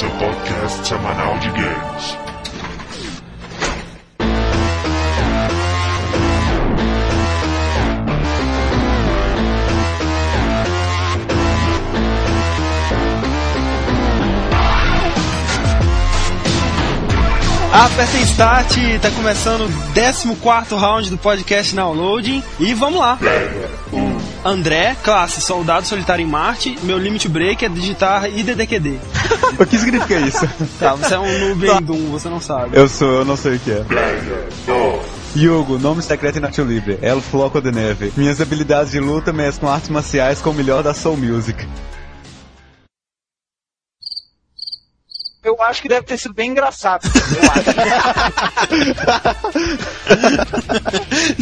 seu podcast semanal de games. Apertem Start, tá começando o 14 round do podcast Downloading e vamos lá. André, classe Soldado Solitário em Marte, meu limit break é digitar IDDQD. O que significa isso? Tá, você é um noob em Doom, você não sabe. Eu sou, eu não sei o que é. Yugo, nome secreto em Nacho Libre, El Floco de Neve. Minhas habilidades de luta mesclam artes marciais com o melhor da Soul Music. Eu acho que deve ter sido bem engraçado.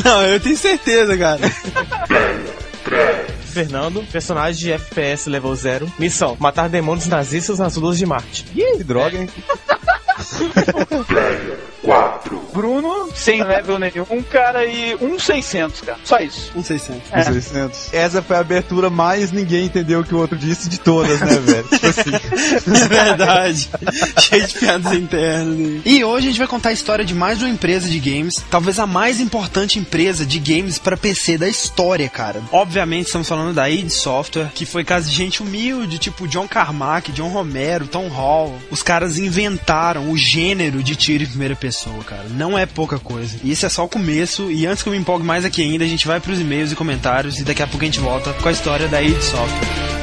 Não, eu tenho certeza, cara. Fernando, personagem de FPS level 0. Missão: matar demônios nazistas nas luas de Marte. Que droga, hein? Bruno, sem level nenhum, cara, e um 600, cara. Só isso. Um 600. Os 600. Essa foi a abertura mais ninguém entendeu o que o outro disse de todas, né, velho? Tipo assim. É verdade. Cheio de piadas internas. E hoje a gente vai contar a história de mais uma empresa de games, talvez a mais importante empresa de games para PC da história, cara. Obviamente estamos falando da id Software, que foi casa de gente humilde, tipo John Carmack, John Romero, Tom Hall. Os caras inventaram o gênero de tiro em primeira pessoa, cara. Não é pouca coisa. E isso é só o começo. E antes que eu me empolgue mais aqui ainda, a gente vai pros e-mails e comentários e daqui a pouco a gente volta com a história da id Software.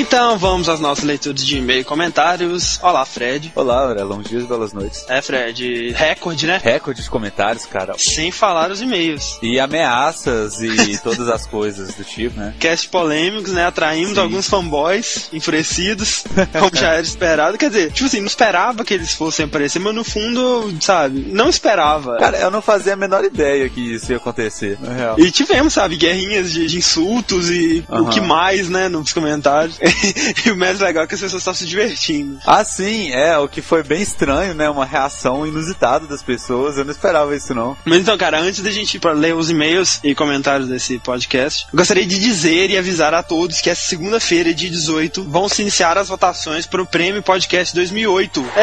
Então vamos às nossas leituras de e-mail e comentários. Olá, Fred. Olá, André, longos dias, belas noites. É, Fred, recorde, né? Recorde de comentários, cara. Sem falar os e-mails. E ameaças e todas as coisas do tipo, né? Cast polêmicos, né? Atraímos Sim. alguns fanboys enfurecidos, como já era esperado. Quer dizer, tipo assim, não esperava que eles fossem aparecer, mas no fundo, sabe, não esperava. Cara, eu não fazia a menor ideia que isso ia acontecer, na real. E tivemos, sabe, guerrinhas de, de insultos e o que mais, né, nos comentários. e o mais legal é que as pessoas estavam se divertindo. Ah, sim, é, o que foi bem estranho, né? Uma reação inusitada das pessoas. Eu não esperava isso, não. Mas então, cara, antes da gente ir pra ler os e-mails e comentários desse podcast, eu gostaria de dizer e avisar a todos que essa segunda-feira, dia 18, vão se iniciar as votações para o Prêmio Podcast 2008. É!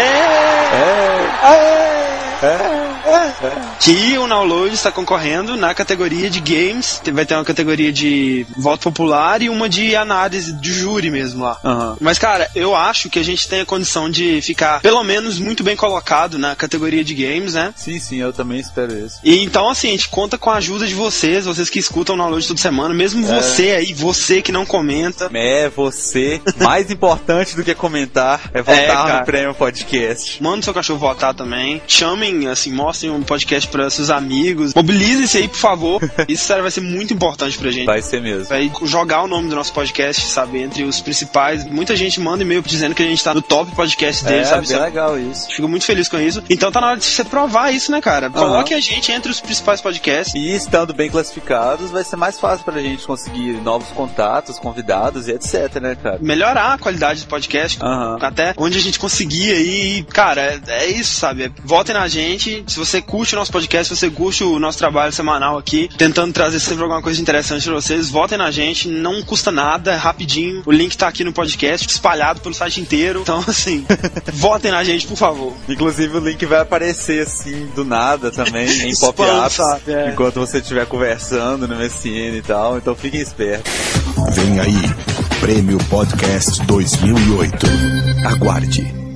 É. É. Que o Download está concorrendo na categoria de games. Vai ter uma categoria de voto popular e uma de análise de júri mesmo lá. Aham. Mas, cara, eu acho que a gente tem a condição de ficar, pelo menos, muito bem colocado na categoria de games, né? Sim, sim, eu também espero isso. E então, assim, a gente conta com a ajuda de vocês, vocês que escutam o download toda semana, mesmo você aí, você que não comenta. É, você, mais importante do que comentar, é É, votar cara. no Prêmio Podcast. Manda o seu cachorro votar também. Chamem, assim, mostrem o podcast para seus amigos. Mobilizem-se aí, por favor. Isso sério, vai ser muito importante pra gente. Vai ser mesmo. Vai jogar o nome do nosso podcast, sabe? Entre os principais. Muita gente manda e-mail dizendo que a gente tá no top podcast dele, É, sabe? é- legal isso. Fico muito feliz com isso. Então tá na hora de você provar isso, né, cara? Coloque a gente entre os principais podcasts. E estando bem classificados, vai ser mais fácil pra gente conseguir novos contatos, convidados e etc, né, cara? melhorar a qualidade do podcast. Aham. Até onde a gente conseguir aí. Cara, é, é isso, sabe? Votem na gente. Se você curte o nosso podcast, se você curte o nosso trabalho semanal aqui, tentando trazer sempre alguma coisa interessante pra vocês, votem na gente. Não custa nada, é rapidinho. O link tá aqui no podcast, espalhado pelo site inteiro. Então, assim, votem na gente, por favor. Inclusive o link vai aparecer assim do nada também em pop-ups? É. enquanto você estiver conversando no MSN e tal. Então fiquem espertos. Vem aí, Prêmio Podcast 2008. Aguarde.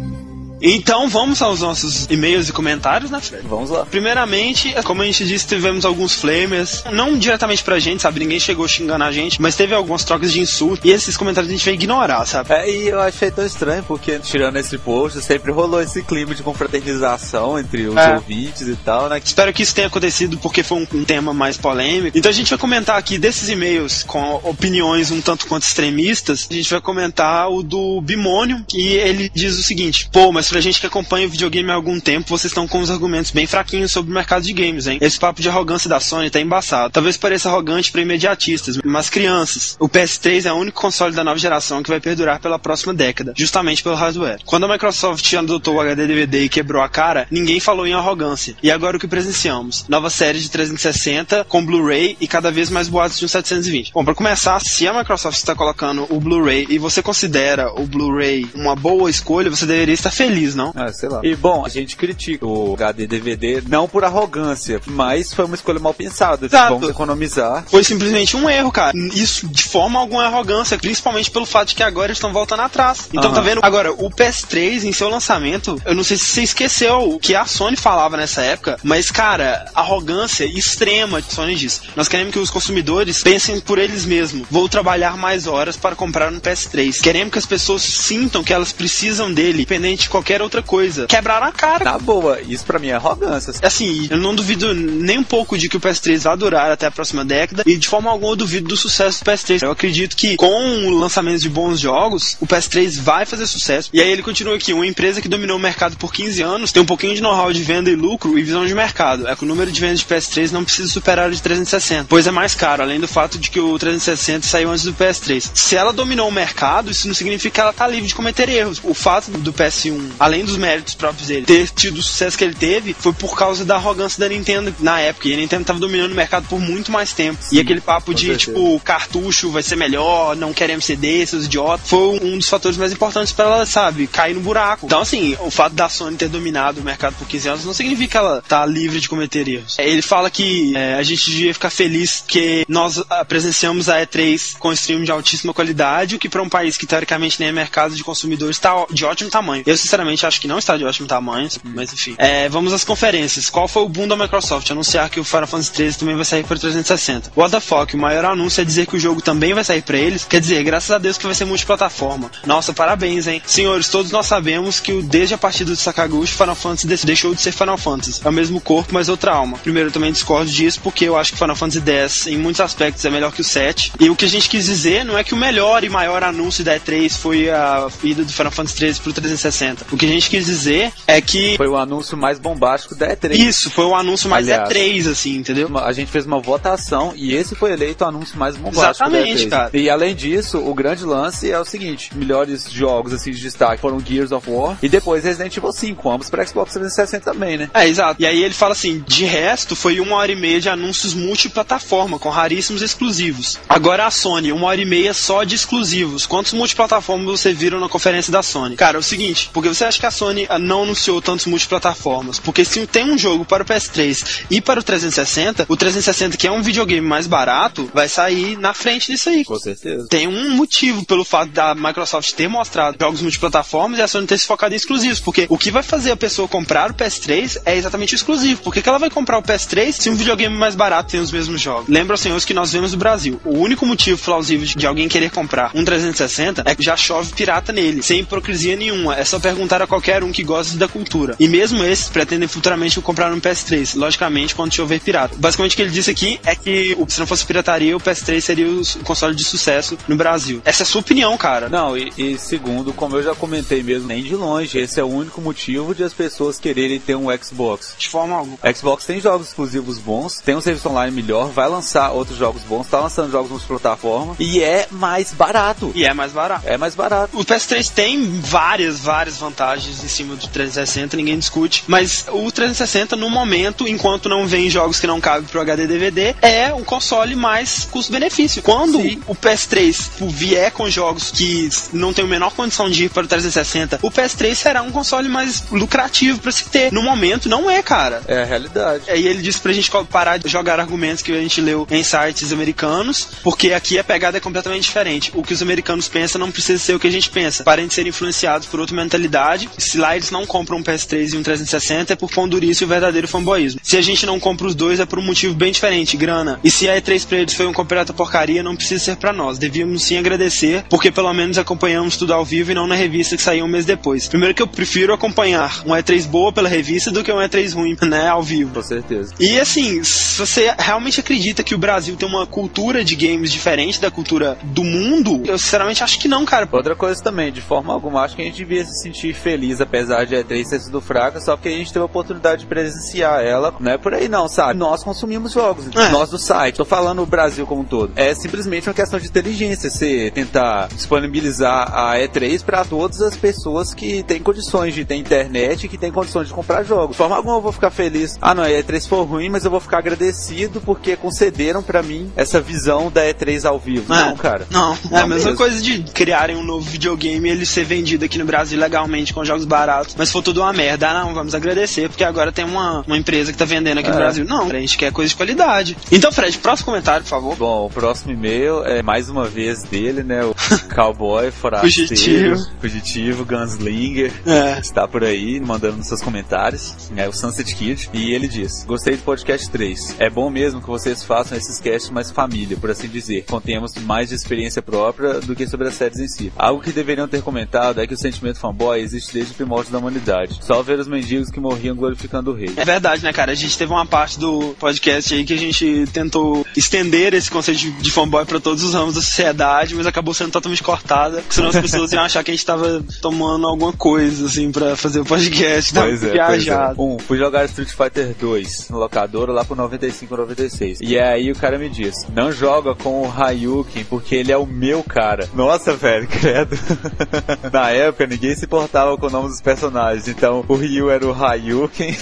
Então, vamos aos nossos e-mails e comentários, né, Fred? Vamos lá. Primeiramente, como a gente disse, tivemos alguns flamers, não diretamente pra gente, sabe? Ninguém chegou xingando a gente, mas teve algumas trocas de insulto e esses comentários a gente vai ignorar, sabe? É, e eu achei tão estranho porque, tirando esse post, sempre rolou esse clima de confraternização entre os É. ouvintes e tal, né? Espero que isso tenha acontecido porque foi um, um tema mais polêmico. Então a gente vai comentar aqui desses e-mails com opiniões um tanto quanto extremistas. A gente vai comentar o do Bimônio, que ele diz o seguinte: pô, mas pra gente que acompanha o videogame há algum tempo, vocês estão com uns argumentos bem fraquinhos sobre o mercado de games, hein? Esse papo de arrogância da Sony tá embaçado. Talvez pareça arrogante para imediatistas, mas crianças. O PS3 é o único console da nova geração que vai perdurar pela próxima década, justamente pelo hardware. Quando a Microsoft adotou o HD DVD e quebrou a cara, ninguém falou em arrogância. E agora o que presenciamos? Nova série de 360 com Blu-ray e cada vez mais boatos de um 720. Bom, para começar, se a Microsoft está colocando o Blu-ray e você considera o Blu-ray uma boa escolha, você deveria estar feliz, não? Ah, sei lá. E bom, a gente critica o HD DVD não por arrogância, mas foi uma escolha mal pensada. Exato. Vamos economizar. Foi simplesmente um erro, cara. Isso de forma alguma é arrogância, principalmente pelo fato de que agora eles estão voltando atrás. Então Aham. tá vendo? Agora, o PS3 em seu lançamento, eu não sei se você esqueceu o que a Sony falava nessa época, mas cara, arrogância extrema que a Sony diz. Nós queremos que os consumidores pensem por eles mesmos. Vou trabalhar mais horas para comprar um PS3. Queremos que as pessoas sintam que elas precisam dele, independente de qualquer outra coisa. Quebraram a cara. Na boa, isso pra mim é arrogância. Assim, eu não duvido nem um pouco de que o PS3 vai durar até a próxima década e de forma alguma eu duvido do sucesso do PS3. Eu acredito que com o lançamento de bons jogos, o PS3 vai fazer sucesso. E aí ele continua aqui, uma empresa que dominou o mercado por 15 anos, tem um pouquinho de know-how de venda e lucro e visão de mercado. É que o número de vendas de PS3 não precisa superar o de 360, pois é mais caro, além do fato de que o 360 saiu antes do PS3. Se ela dominou o mercado, isso não significa que ela tá livre de cometer erros. O fato do PS1, além dos méritos próprios dele, ter tido o sucesso que ele teve, foi por causa da arrogância da Nintendo na época. E a Nintendo tava dominando o mercado por muito mais tempo. e aquele papo de, certeza. tipo, cartucho vai ser melhor, não queremos CD, seus idiotas, foi um dos fatores mais importantes pra ela, sabe, cair no buraco. Então, assim, o fato da Sony ter dominado o mercado por 15 anos não significa que ela tá livre de cometer erros. É, Ele fala que é, a gente devia ficar feliz que nós presenciamos a E3 com stream de altíssima qualidade, o que pra um país que teoricamente nem é mercado de consumidores ó- de ótimo tamanho. Eu, sinceramente, acho que não está de ótimo tamanho, mas enfim. É, vamos às conferências. Qual foi o boom da Microsoft? Anunciar que o Final Fantasy XIII também vai sair para 360. What the fuck? O maior anúncio é dizer que o jogo também vai sair para eles? Quer dizer, graças a Deus que vai ser multiplataforma. Nossa, parabéns, hein? Senhores, todos nós sabemos que o- desde a partida do Sakaguchi, Final Fantasy de- deixou de ser Final Fantasy. É o mesmo corpo, mas outra alma. Primeiro, eu também discordo disso, porque eu acho que Final Fantasy X, em muitos aspectos, é melhor que o 7. E o que a gente quis dizer não é que o melhor e maior anúncio da E3 foi a ida do Final Fantasy 13 pro 360. O que a gente quis dizer é que Foi o anúncio mais bombástico da E3. isso foi o anúncio mais Aliás. E3, assim, entendeu? A gente fez uma votação e esse foi eleito o anúncio mais bombástico Exatamente, da E3. cara. E além disso, o grande lance é o seguinte: melhores jogos assim de destaque foram Gears of War e depois Resident Evil 5, ambos para Xbox 360 também, né? É, exato. E aí ele fala assim: de resto, foi uma hora e meia de anúncios multiplataforma, com raríssimos exclusivos. Agora a Sony, uma hora e meia só de exclusivos. Quantos multiplataformas você viram na conferência da Sony? Cara, é o seguinte: porque você acha que a Sony ah, não anunciou tantos multiplataformas? Porque se tem um jogo para o PS3 e para o 360, o 360, que é um videogame mais barato, vai sair na frente disso aí. Com certeza. Tem um motivo pelo fato da Microsoft ter mostrado jogos multiplataformas e a Sony ter se focado em exclusivos. Porque o que vai fazer a pessoa comprar o PS3 é exatamente o exclusivo. Por que, que ela vai comprar o PS3 se um videogame mais barato tem os mesmos jogos? Lembra, senhores, que nós vemos no Brasil. O único motivo plausível de de alguém querer comprar um 360 é que já chove pirata nele, sem hipocrisia nenhuma. É só perguntar a qualquer um que gosta da cultura. E mesmo esses pretendem futuramente comprar um PS3, logicamente, quando chover pirata. Basicamente, o que ele disse aqui é que se não fosse pirataria, o PS3 seria o console de sucesso no Brasil. Essa é a sua opinião, cara. Não, e, e segundo, como eu já comentei mesmo, nem de longe, esse é o único motivo de as pessoas quererem ter um Xbox. De forma alguma. Xbox tem jogos exclusivos bons, tem um serviço online melhor, vai lançar outros jogos bons, tá lançando jogos multiplataforma e é mais barato. E é mais barato. É mais barato. O PS3 tem várias, várias vantagens em cima do 360, ninguém discute. Mas o 360, no momento, enquanto não vem jogos que não cabem pro HD DVD, é um console mais custo-benefício. Quando Sim. o PS3 vier com jogos que não tem a menor condição de ir para o 360, o PS3 será um console mais lucrativo para se ter. No momento, não é, cara. É a realidade. Aí ele disse pra gente parar de jogar argumentos que a gente leu em sites americanos, porque aqui a pegada é completamente diferente. O que os americanos pensam não precisa ser o que a gente pensa. Parem de ser influenciados por outra mentalidade. Se lá eles não compram um PS3 e um 360 é por pondurice e o verdadeiro fanboísmo. Se a gente não compra os dois é por um motivo bem diferente, grana. E se a E3 pra eles foi uma completa porcaria, não precisa ser pra nós. Devíamos sim agradecer, porque pelo menos acompanhamos tudo ao vivo e não na revista que saiu um mês depois. Primeiro que eu prefiro acompanhar uma E3 boa pela revista do que uma E3 ruim, né, ao vivo. Com certeza. E assim, se você realmente acredita que o Brasil tem uma cultura de games diferente da cultura do mundo, eu sinceramente acho que não, cara. Outra coisa também, de forma alguma, acho que a gente devia se sentir feliz, apesar de E3 ter sido fraca, só porque a gente teve a oportunidade de presenciar ela. Não é por aí não, sabe? Nós consumimos jogos, É. nós do site. Tô falando o Brasil como um todo. É simplesmente uma questão de inteligência, você tentar disponibilizar a E3 para todas as pessoas que têm condições de ter internet e que têm condições de comprar jogos. De forma alguma eu vou ficar feliz. Ah, não, a E3 foi ruim, mas eu vou ficar agradecido porque concederam pra mim essa visão da E3 ao vivo. É. Não, cara. Não, é a Não mesma mesmo. coisa de criarem um novo videogame e ele ser vendido aqui no Brasil legalmente com jogos baratos. Mas for tudo uma merda, ah, não, vamos agradecer, porque agora tem uma, uma empresa que tá vendendo aqui no É. Brasil. Não, a gente quer coisa de qualidade. Então, Fred, próximo comentário, por favor. Bom, o próximo e-mail é mais uma vez dele, né? O cowboy forasteiro, Fugitivo. fugitivo, gunslinger. É. Está por aí, mandando nos seus comentários. É o Sunset Kid. E ele diz: Gostei do podcast 3. É bom mesmo que vocês façam esses casts mais família, por assim dizer. Contemos mais de experiência própria do que sobre as séries em si. Algo que deveriam ter comentado é que o sentimento fanboy existe desde o primórdio da humanidade. Só ver os mendigos que morriam glorificando o rei. É verdade, né, cara? A gente teve uma parte do podcast aí que a gente tentou estender esse conceito de, de fanboy pra todos os ramos da sociedade, mas acabou sendo totalmente cortada, senão as pessoas iam achar que a gente tava tomando alguma coisa, assim, pra fazer o podcast. Pois é, pois é. Um, fui jogar Street Fighter 2 no locador lá pro 95 96. E aí o cara me diz: Não joga com o Ryuken porque ele é o meu cara. Nossa, velho, credo. Na época ninguém se importava com o nome dos personagens. Então o Ryu era o Ryuken,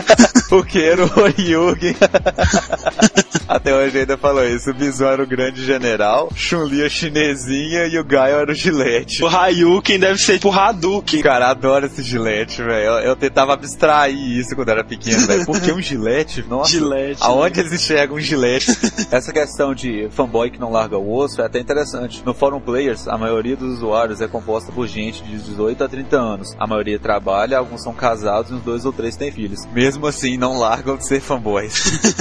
o Ken era o Ryuken. Até hoje ainda falou isso. O Bison era o grande general, Chun-Li a chinesinha e o Gaio era o gilete. O Hayuken deve ser tipo Hadouken. Cara, adoro esse gilete, velho. Eu, eu tentava abstrair isso quando era pequeno, velho. Por que um gilete? Nossa. Gilete, Aonde eles enxergam um gilete? Essa questão de fanboy que não larga o osso é até interessante. No Fórum Players, a maioria dos usuários é composta por gente de 18 a 30 anos. A maioria trabalha, alguns são casados e uns dois ou três têm filhos. Mesmo assim, não largam de ser fanboys.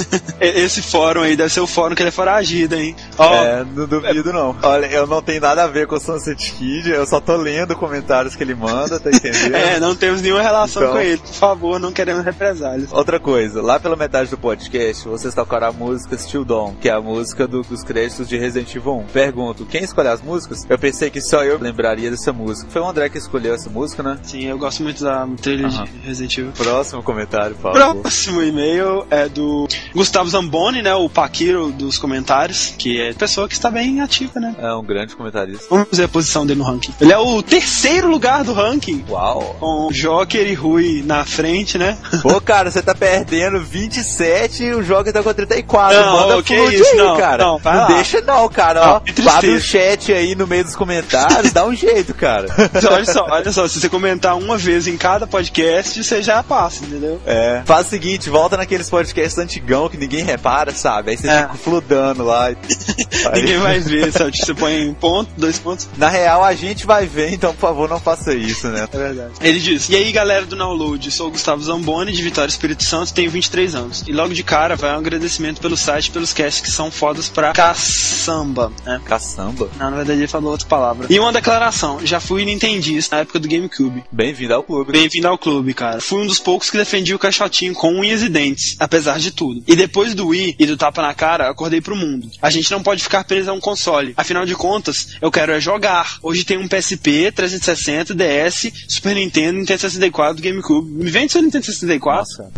Esse fórum aí deve ser o fórum que ele é foragido, hein? Ó, É, não duvido não. Olha, eu não tenho nada a ver com o Sunset Kid, eu só tô lendo comentários que ele manda, tá entendendo? é, não temos nenhuma relação Então- com ele. Por favor, não queremos represálias. Outra coisa, lá pela metade do podcast, vocês tocaram a música Still Dawn, que é a música do- dos créditos de Resident Evil 1. Pergunto, quem escolheu as músicas? Eu pensei que só eu lembraria dessa música. Foi o André que escolheu essa música, né? Sim, eu gosto muito da trilha de Resident Evil. Próximo comentário, favor. Próximo e-mail é do Gustavo Zamboni, né? O Paquiro dos comentários, que é pessoa que está bem ativa, né? É um grande comentarista. Vamos ver a posição dele no ranking. Ele é o terceiro lugar do ranking. Uau! Com Joker e Rui na frente, né? Pô, cara, você tá perdendo 27 e o jogo tá com 34. Não, Manda ô, que flood isso, aí, não, cara. não, lá. deixa não, cara. Não, ó, tristeza. abre o chat aí no meio dos comentários, dá um jeito, cara. Olha só, olha só, se você comentar uma vez em cada podcast, você já passa, entendeu? É. Faz o seguinte, volta naqueles podcasts antigão que ninguém repara, sabe? Aí você É. fica fludando lá. Ninguém vai ver, sabe? Você põe um ponto, dois pontos. Na real, a gente vai ver, então por favor não faça isso, né? É verdade. Ele diz: E aí, galera do Download, sou o Gustavo Zamboni, de Vitória Espírito Santo, tenho 23 anos. E logo de cara vai um agradecimento pelo site pelos casts que são fodas pra caçamba, né? Caçamba. Não, na verdade ele falou outra palavra. E uma declaração: já fui nintendista na época do GameCube. Bem-vindo ao clube. Bem-vindo ao clube, cara. Fui um dos poucos que defendia o caixotinho com unhas e dentes, apesar de tudo. E depois do Wii e do tapa na cara, acordei pro mundo. A gente não pode ficar preso a um console. Afinal de contas, eu quero é jogar. Hoje tem um PSP, 360, DS, Super Nintendo, Nintendo 64, GameCube. Me vende seu Nintendo 64. Nossa.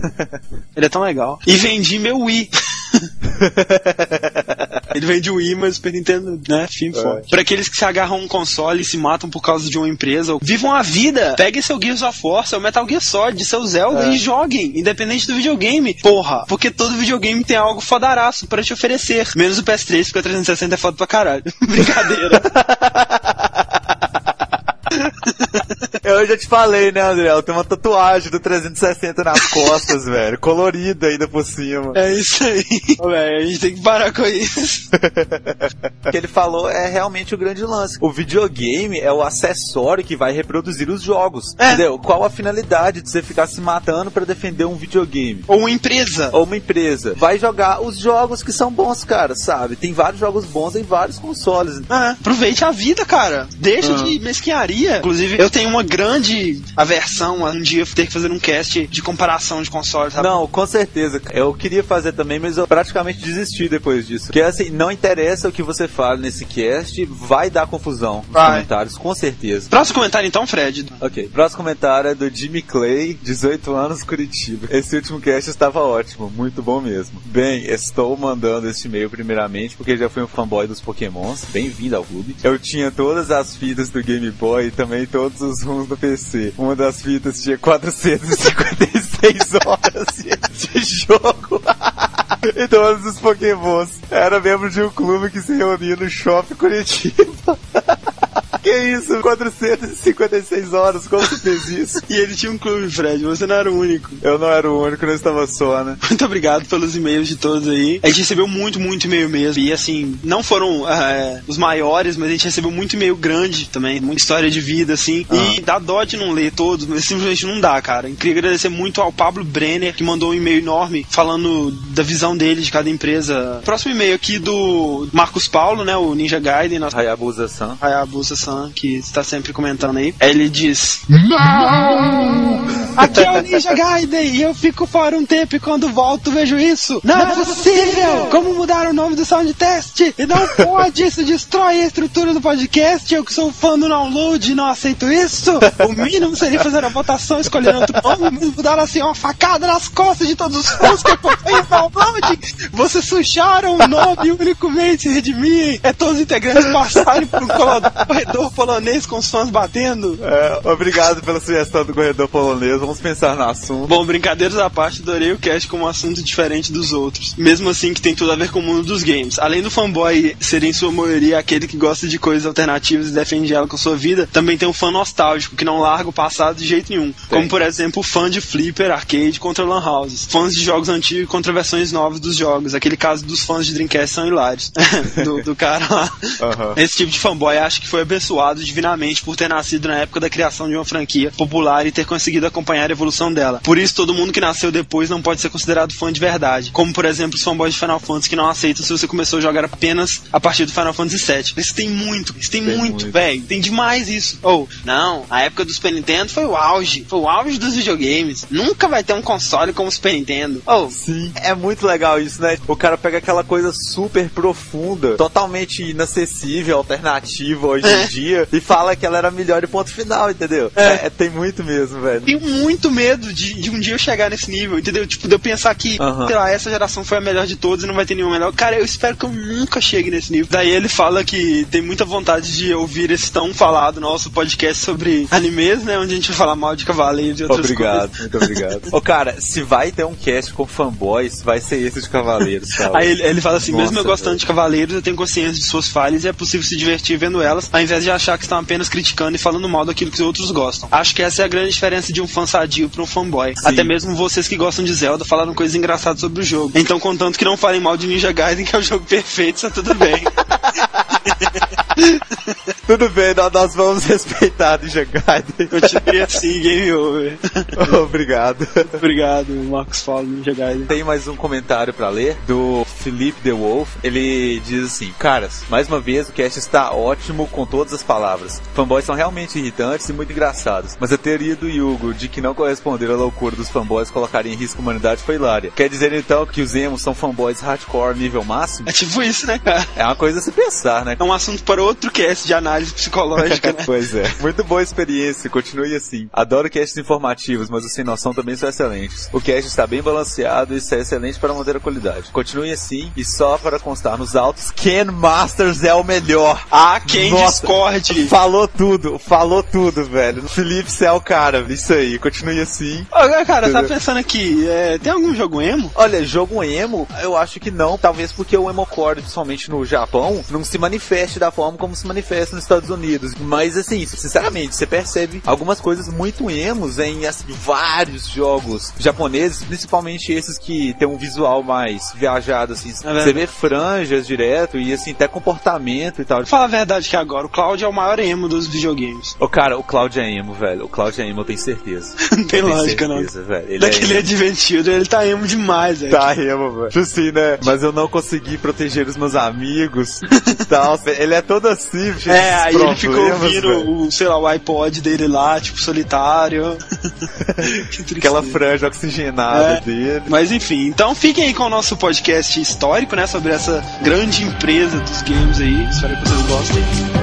Ele é tão legal. E vendi meu Wii. Ele vende o Wii, mas o Super Nintendo, né? Fim forte. Pra aqueles que se agarram a um console e se matam por causa de uma empresa, vivam a vida. Peguem seu Gears of War, seu Metal Gear Solid, seu Zelda e joguem, independente do videogame. Porra, porque todo videogame tem algo fodaraço pra te oferecer. Menos o PS3, porque o 360 é foda pra caralho. Brincadeira. Eu já te falei, né, André? Eu tenho uma tatuagem do 360 nas costas, velho. Colorida ainda por cima. é isso aí. Velho, a gente tem que parar com isso. O que ele falou é realmente o grande lance. O videogame é o acessório que vai reproduzir os jogos. É. Entendeu? Qual a finalidade de você ficar se matando pra defender um videogame? Ou uma empresa. Ou uma empresa. Vai jogar os jogos que são bons, cara, sabe? Tem vários jogos bons em vários consoles. Ah, aproveite a vida, cara. Deixa Ah. de mesquinharia. Inclusive, eu tenho uma grande grande aversão a um dia ter que fazer um cast de comparação de consoles, sabe? Não, com certeza. Eu queria fazer também, mas eu praticamente desisti depois disso. Porque assim, não interessa o que você fala nesse cast, vai dar confusão nos Vai. comentários, com certeza. Próximo comentário então, Fred. Ok, próximo comentário é do Jimmy Clay, 18 anos, Curitiba. Esse último cast estava ótimo, muito bom mesmo. Bem, estou mandando este e-mail primeiramente porque já fui um fanboy dos Pokémons. Bem-vindo ao clube. Eu tinha todas as fitas do Game Boy e também todos os ROMs do PC. Uma das fitas tinha 456 horas de jogo. e todos os Pokémons. Era membro de um clube que se reunia no Shopping Curitiba. Que isso? 456 horas, como você fez isso? E ele tinha um clube, Fred, você não era o único. Eu não era o único, não estava só, né? Muito obrigado pelos e-mails de todos aí. A gente recebeu muito, muito e-mail mesmo. E assim, não foram é, os maiores, mas a gente recebeu muito e-mail grande também. Muita história de vida, assim. E dá dó de não ler todos, mas simplesmente não dá, cara. Eu queria agradecer muito ao Pablo Brenner, que mandou um e-mail enorme falando da visão dele de cada empresa. Próximo e-mail aqui do Marcos Paulo, né? O Ninja Gaiden, nosso Hayabusa-san. Hayabusa-san, que está sempre comentando aí. Ele diz: Aqui é o Ninja Gaiden e eu fico fora um tempo e quando volto vejo isso. Não, é possível! Como mudar o nome do sound test? E não pode, isso destrói a estrutura do podcast. Eu que sou fã do download e não aceito isso. O mínimo seria fazer a votação escolhendo outro nome, mudar assim uma facada nas costas de todos os fãs que acompanham o download. Vocês sujaram o nome único meio de redimir. É todos os integrantes passarem por um colo- corredor polonês com os fãs batendo. É, obrigado pela sugestão do corredor polonês. Vamos pensar no assunto. Bom, brincadeiras à parte, adorei o cast como um assunto diferente dos outros. Mesmo assim, que tem tudo a ver com o mundo dos games. Além do fanboy ser, em sua maioria, aquele que gosta de coisas alternativas e defende ela com sua vida, também tem um fã nostálgico, que não larga o passado de jeito nenhum. Como, por exemplo, o fã de Flipper, arcade contra Lan Houses. Fãs de jogos antigos contra versões novas dos jogos. Aquele caso dos fãs de Dreamcast são hilários. do, do cara lá. Aham. Esse tipo de fanboy acho que foi abençoado divinamente por ter nascido na época da criação de uma franquia popular e ter conseguido acompanhar a evolução dela. Por isso, todo mundo que nasceu depois não pode ser considerado fã de verdade. Como, por exemplo, os fanboys de Final Fantasy que não aceitam se você começou a jogar apenas a partir do Final Fantasy VII. Isso tem muito, isso tem, Tem muito, velho. Tem demais isso. Ou, não, a época do Super Nintendo foi o auge. Foi o auge dos videogames. Nunca vai ter um console como o Super Nintendo. Ou, Sim. É muito legal isso, né? O cara pega aquela coisa super profunda, totalmente inacessível, alternativa hoje em dia, e fala que ela era melhor e ponto final, entendeu? É. É, tem muito mesmo, velho. tenho muito medo de, de um dia eu chegar nesse nível, entendeu? Tipo, de eu pensar que, Aham. sei lá, essa geração foi a melhor de todas e não vai ter nenhuma melhor. Cara, eu espero que eu nunca chegue nesse nível. Daí ele fala que tem muita vontade de ouvir esse tão falado nosso podcast sobre animes, né? Onde a gente vai falar mal de cavaleiros e outras Obrigado, coisas. muito obrigado. Ô, cara, se vai ter um cast com fanboys, vai ser esse de Cavaleiros, cara. Aí ele, ele fala assim, mesmo eu Nossa, gostando velho. de Cavaleiros, eu tenho consciência de suas falhas e é possível se divertir vendo elas, ao invés de achar que estão apenas criticando e falando mal daquilo que os outros gostam. Acho que essa é a grande diferença de um fã sadio para um fanboy. Sim. Até mesmo vocês que gostam de Zelda falaram coisas engraçadas sobre o jogo. Então, contanto que não falem mal de Ninja Gaiden, que é o jogo perfeito, está tudo bem. Tudo bem, nós, vamos respeitar de Gaiden. Continue assim, game over. Obrigado. Obrigado, Marcos Paulo, Ninja Gaiden. Tem mais um comentário pra ler do Felipe The Wolf. Ele diz assim: Caras, mais uma vez o cast está ótimo com todas as palavras. Fanboys são realmente irritantes e muito engraçados. Mas a teoria do Yugo de que não corresponderam à loucura dos fanboys colocarem em risco a humanidade foi hilária. Quer dizer então que os emos são fanboys hardcore nível máximo? É tipo isso, né, cara? É uma coisa a se pensar, né? É um assunto para outro cast de análise psicológica, né? pois é. Muito boa experiência, continue assim. Adoro casts informativos, mas os sem noção também são excelentes. O cast está bem balanceado e isso é excelente para manter a qualidade. Continue assim e só para constar nos autos, Ken Masters é o melhor. Ah, quem Nossa. Falou tudo, falou tudo, velho. Felipe, você é o cara, isso aí, continue assim. Ô, cara, Entendeu? pensando aqui, é, tem algum jogo emo? Olha, jogo emo, eu acho que não. Talvez porque o emocore, principalmente no Japão, não se manifeste da forma como se manifesta nos Estados Unidos. Mas assim, sinceramente, você percebe algumas coisas muito emos em assim, vários jogos japoneses, principalmente esses que tem um visual mais viajado, assim. verdade. Você vê franjas direto e assim, até comportamento e tal. Vou falar a verdade que agora, o Cloud é o maior emo dos videogames. Ô, cara, o Cloud é emo, velho. O Cloud é emo, eu tenho certeza. Não tem Eu lógica, não. certeza, velho. Ele Daquele é é divertido, ele tá emo demais, velho. Tá emo, velho. Tipo assim, né? Mas eu não consegui proteger os meus amigos e tal. Ele é todo assim, gente. É, aí ele ficou ouvindo velho. o, sei lá, o iPod dele lá, tipo, solitário. Aquela franja oxigenada É. dele. Mas enfim, então fiquem aí com o nosso podcast histórico, né? Sobre essa grande empresa dos games aí. Espero que vocês gostem.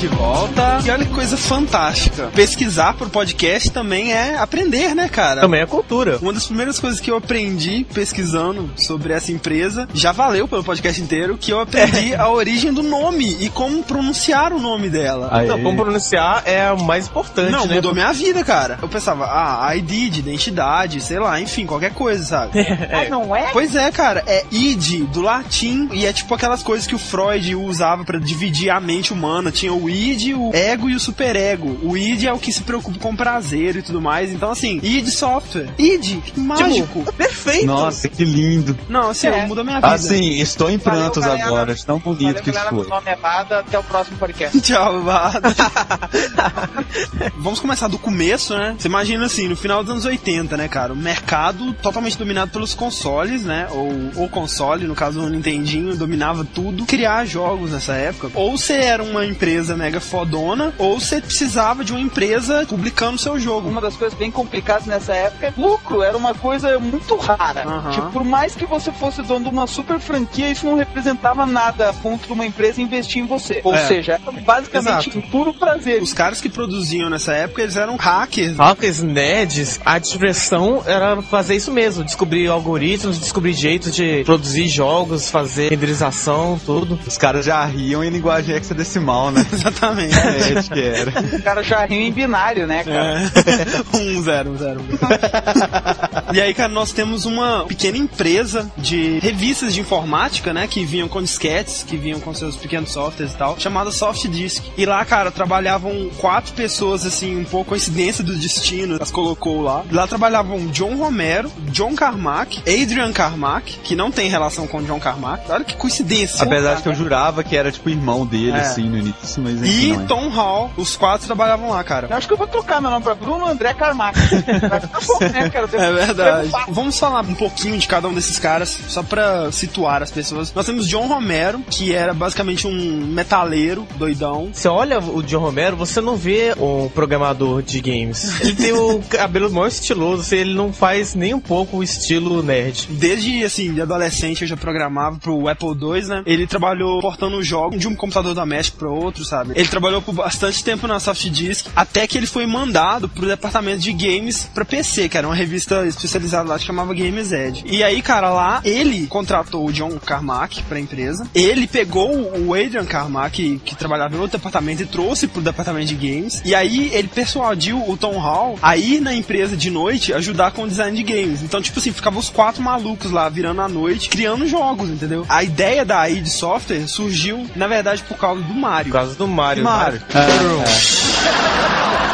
De volta. E olha que coisa fantástica. Pesquisar por podcast também é aprender, né, cara? Também é cultura. Uma das primeiras coisas que eu aprendi pesquisando sobre essa empresa, já valeu pelo podcast inteiro, que eu aprendi a origem do nome e como pronunciar o nome dela. Aí. Não, como pronunciar é o mais importante, Não, né? mudou minha vida, cara. Eu pensava, ah, ID de identidade, sei lá, enfim, qualquer coisa, sabe? Ah, não é? Pois é, cara, é id do latim e é tipo aquelas coisas que o Freud usava pra dividir a mente humana. Tinha o id, o ego e o superego. O id é o que se preocupa com prazer e tudo mais. Então, assim, id software. Id, que mágico. Perfeito! Nossa, que lindo. Não, assim, É. mudou minha vida. Assim, estou em prantos Valeu, agora, tão bonito Valeu, que galera, foi. nome errado. Até o próximo podcast. Tchau, Vado. Vamos começar do começo, né? Você imagina assim, no final dos anos 80, né, cara? O mercado totalmente dominado pelos consoles, né? Ou o console, no caso o Nintendinho, dominava tudo. Criar jogos nessa época. Ou você era uma empresa mega fodona, ou você precisava de uma empresa publicando seu jogo. Uma das coisas bem complicadas nessa época é lucro. Era uma coisa muito rara. Aham. Tipo, por mais que você fosse dono de uma super franquia, isso não representava nada a ponto de uma empresa investir em você. Ou É. seja, era basicamente Exato. um puro prazer. Os caras que produziam nessa época, eles eram hackers. Hackers, nerds, a diversão era fazer isso mesmo, descobrir algoritmos, descobrir jeitos de produzir jogos, fazer renderização, tudo. Os caras já riam em linguagem hexadecimal, né? Exatamente. É, acho que era. O cara já riu em binário, né, cara? É. um zero, um zero. e aí, cara, nós temos uma pequena empresa de revistas de informática, né? Que vinham com disquetes, que vinham com seus pequenos softwares e tal, chamada Soft Disk. E lá, cara, trabalhavam quatro pessoas, assim, um pouco coincidência do destino, as colocou lá. Lá trabalhavam John Romero, John Carmack, Adrian Carmack, que não tem relação com John Carmack. Olha que coincidência. Apesar de que eu jurava que era tipo irmão dele, É. assim, no início, mas. E não é. Tom Hall, os quatro trabalhavam lá, cara. Eu acho que eu vou trocar meu nome pra Bruno André Carmack. Vai ficar bom, né, cara? É verdade. Vamos falar um pouquinho de cada um desses caras, só pra situar as pessoas. Nós temos John Romero, que era basicamente um metaleiro doidão. Você olha o John Romero, você não vê um programador de games. Ele tem o cabelo mais estiloso, assim, ele não faz nem um pouco o estilo nerd. Desde, assim, de adolescente eu já programava pro Apple II, né? Ele trabalhou portando o jogo de um computador doméstico para outro, sabe? Ele trabalhou por bastante tempo na Soft Disk, até que ele foi mandado pro departamento de games pra PC, que era uma revista especializada lá que chamava Games Edge. E aí, cara, lá ele contratou o John Carmack pra empresa. Ele pegou o Adrian Carmack, que, que trabalhava em outro departamento, e trouxe pro departamento de games. E aí ele persuadiu o Tom Hall a ir na empresa de noite ajudar com o design de games. Então, tipo assim, ficavam os quatro malucos lá virando a noite, criando jogos, entendeu? A ideia da id Software surgiu, na verdade, por causa do Mario. Por causa do Mario. Mario.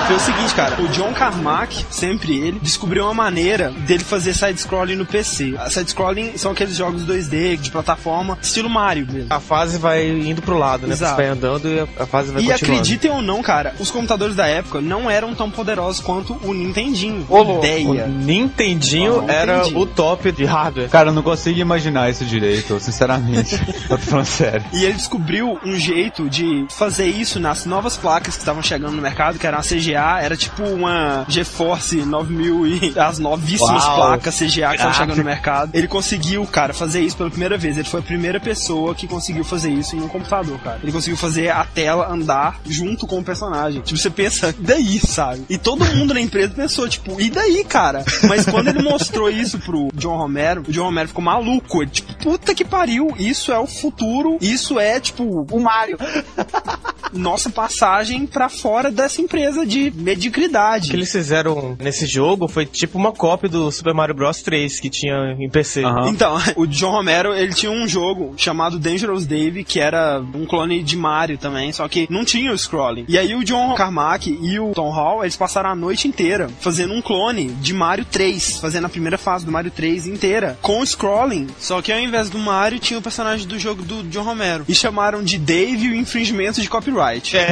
Foi o seguinte, cara, o John Carmack, sempre ele, descobriu uma maneira dele fazer side-scrolling no PC. Side-scrolling são aqueles jogos 2D de plataforma, estilo Mario mesmo. A fase vai indo pro lado, né? Exato. Você vai andando e a- fase vai E acreditem ou não, cara, os computadores da época não eram tão poderosos quanto o Nintendinho. Ô, louco. O Ideia. Nintendinho Ah, era entendi. o top de hardware. Cara, eu não consigo imaginar isso direito, sinceramente. eu tô falando sério. E ele descobriu um jeito de fazer isso nas novas placas que estavam chegando no mercado, que era a CGA, era tipo uma GeForce 9000 e as novíssimas Uau. placas CGA que estavam chegando no mercado. Ele conseguiu, cara, fazer isso pela primeira vez. Ele foi a primeira pessoa que conseguiu fazer isso em um computador, cara. Ele conseguiu fazer a tela andar junto com o personagem. Tipo, você pensa, e daí, sabe? E todo mundo na empresa pensou, tipo, e daí, cara? Mas quando ele mostrou isso pro John Romero, o John Romero ficou maluco. Ele, tipo, puta que pariu, isso é o futuro, isso é, tipo, O Mario. nossa passagem pra fora dessa empresa de de mediocridade. O que eles fizeram nesse jogo foi tipo uma cópia do Super Mario Bros 3 que tinha em PC. Aham. Então, o John Romero, ele tinha um jogo chamado Dangerous Dave, que era um clone de Mario também, só que não tinha o scrolling. E aí o John Carmack e o Tom Hall, eles passaram a noite inteira fazendo um clone de Mario 3, fazendo a primeira fase do Mario 3 inteira, com scrolling. Só que ao invés do Mario, tinha o personagem do jogo do John Romero. E chamaram de Dave o infringimento de copyright. É.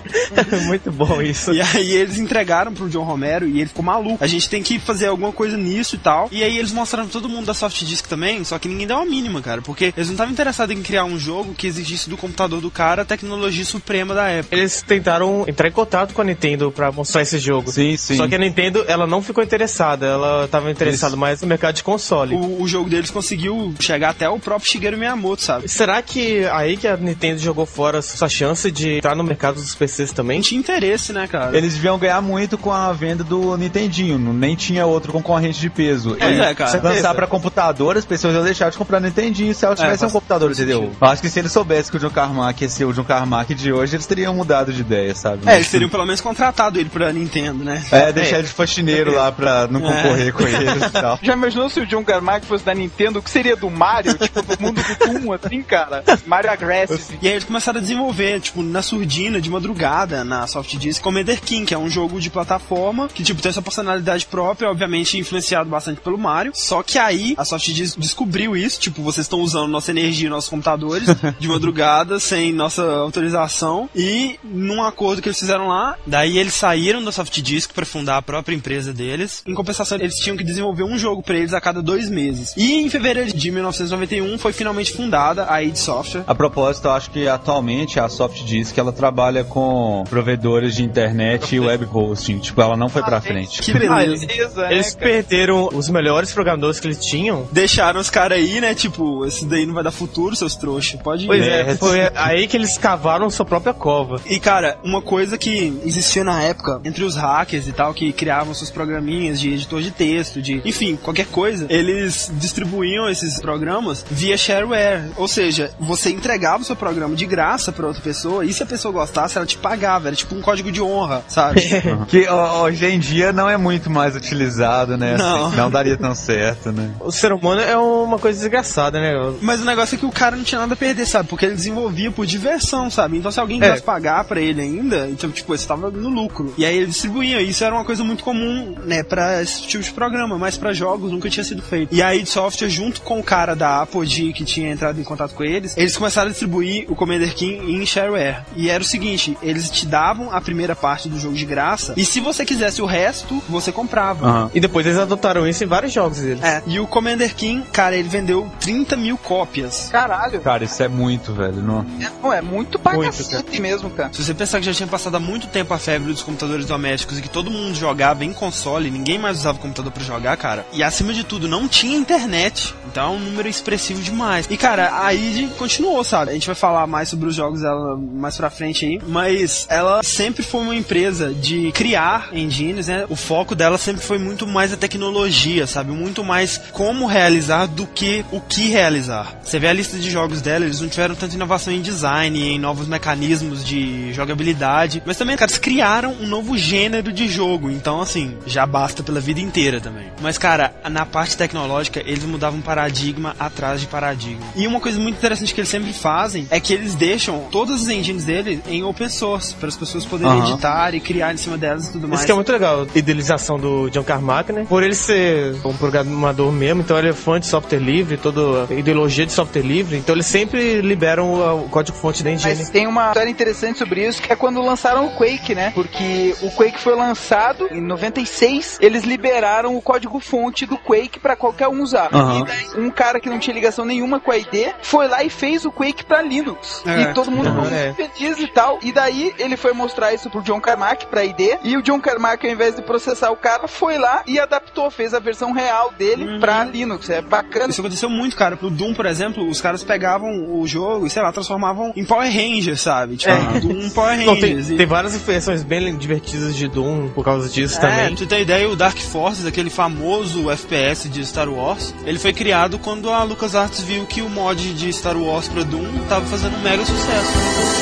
Muito bom isso. E aí eles entregaram pro John Romero e ele ficou maluco. A gente tem que fazer alguma coisa nisso e tal. E aí eles mostraram pra todo mundo da Soft Disk também, só que ninguém deu a mínima, cara. Porque eles não estavam interessados em criar um jogo que exigisse do computador do cara a tecnologia suprema da época. Eles tentaram entrar em contato com a Nintendo pra mostrar esse jogo. Sim, sim. Só que a Nintendo, ela não ficou interessada. Ela tava interessada mais no mercado de console. O, o jogo deles conseguiu chegar até o próprio Shigeru Miyamoto, sabe? Será que aí que a Nintendo jogou fora sua chance de entrar no mercado dos PCs também? Tinha interesse, né, cara? Eles deviam ganhar muito com a venda do Nintendinho, não- nem tinha outro concorrente de peso. Pois Eles é, cara. Lançar Certeza. pra computador, as pessoas iam deixar de comprar Nintendinho se ela tivesse um faz- computador, entendeu? Eu acho que se eles soubessem que o John Carmack ia ser o John Carmack de hoje, eles teriam mudado de ideia, sabe? É, eles teriam pelo menos contratado ele pra Nintendo, né? É, deixar ele de faxineiro lá pra não concorrer com eles e tal. Já imaginou se o John Carmack fosse da Nintendo? O que seria do Mario? tipo, do mundo do Doom, assim, cara? Mario Aggressive. E aí eles começaram a desenvolver, tipo, na surdina, de madrugada, na Soft Disk, Commander King, que é um jogo de plataforma, que, tipo, tem sua personalidade própria, obviamente influenciado bastante pelo Mario. Só que aí a Soft Disk descobriu isso, tipo, vocês estão usando nossa energia e nossos computadores de madrugada, sem nossa autorização. E num acordo que eles fizeram lá, daí eles saíram da Soft Disk pra fundar a própria empresa deles. Em compensação, eles tinham que desenvolver um jogo pra eles a cada dois meses. E em fevereiro de 1991 foi finalmente fundada a id Software. A propósito, eu acho que atualmente a Soft Disk ela trabalha com provedores de internet e web hosting. Tipo, ela não foi pra frente. Que beleza. Ah, né, Eles perderam os melhores programadores que eles tinham. deixaram os caras aí, né? Tipo, esse daí não vai dar futuro, seus trouxas. Pode ir. Pois É, é, foi aí que eles cavaram sua própria cova. E cara, uma coisa que existia na época entre os hackers e tal, que criavam seus programinhas de editor de texto, de enfim, qualquer coisa, eles distribuíam esses programas via shareware. Ou seja, você entregava o seu programa de graça pra outra pessoa e se a pessoa gostasse, ela te pagava. Era tipo um código de honra, sabe? Que ó, hoje em dia não é muito mais utilizado, né? Não. Assim, não daria tão certo, né? O ser humano é uma coisa desgraçada, né? Mas o negócio é que o cara não tinha nada a perder, sabe? Porque ele desenvolvia por diversão, sabe? Então se alguém É. quisesse pagar pra ele ainda, então, tipo, você tava no lucro. E aí ele distribuía. Isso era uma coisa muito comum, né, pra esse tipo de programa, mas pra jogos nunca tinha sido feito. E aí, de software, junto com o cara da Apogee que tinha entrado em contato com eles, eles começaram a distribuir o Commander King em shareware. E era o seguinte, eles te davam a primeira parte do jogo de graça, e se você quisesse o resto, você comprava. Aham. E depois eles adotaram isso em vários jogos deles. É, e o Commander King, cara, ele vendeu 30 mil cópias. Caralho. Cara, isso é muito, velho. Não... É, não, é muito pra Muito, cacete mesmo, cara. Se você pensar que já tinha passado há muito tempo a febre dos computadores domésticos e que todo mundo jogava em console, ninguém mais usava computador pra jogar, cara. E acima de tudo, não tinha internet. Então é um número expressivo demais. E cara, a id continuou, sabe? A gente vai falar mais sobre os jogos dela mais pra frente aí. Mas ela sempre foi uma empresa de criar engines, né? O foco dela sempre foi muito mais a tecnologia, sabe? Muito mais como realizar do que o que realizar. Você vê a lista de jogos dela, eles não tiveram tanta inovação em design, em novos mecanismos de jogabilidade, mas também, cara, eles criaram um novo gênero de jogo, então, assim, já basta pela vida inteira também. Mas, cara, na parte tecnológica, eles mudavam paradigma atrás de paradigma. E uma coisa muito interessante que eles sempre fazem é que eles deixam todas as engines dele em open source, para as pessoas poderem Aham. editar e criar em cima delas e tudo mais. Isso que é muito legal, a idealização do John Carmack, né? Por ele ser um programador mesmo, então ele é fã de software livre, toda a ideologia de software livre, então eles sempre liberam o, código-fonte da engine. Mas tem uma história interessante sobre isso, que é quando lançaram o Quake, né? Porque o Quake foi lançado em 96, eles liberaram o código-fonte do Quake pra qualquer um usar. Aham. E daí, um cara que não tinha ligação nenhuma com a ID foi lá e fez o Quake pra Linux. É. E todo mundo Aham, ficou é. feliz e tal. E daí ele foi mostrar isso pro John Carmack pra ID. E o John Carmack, ao invés de processar o cara, foi lá e adaptou, fez a versão real dele pra Linux. É bacana. Isso aconteceu muito, cara. No Doom, por exemplo, os caras pegavam o jogo e, sei lá, transformavam em Power Rangers, sabe? Tipo, É. Doom Power Não, tem, Rangers. e- tem várias versões bem divertidas de Doom por causa disso É, também. tu tem ideia, o Dark Forces, aquele famoso FPS de Star Wars, ele foi criado quando a LucasArts viu que o mod de Star Wars pra Doom tava fazendo um mega sucesso.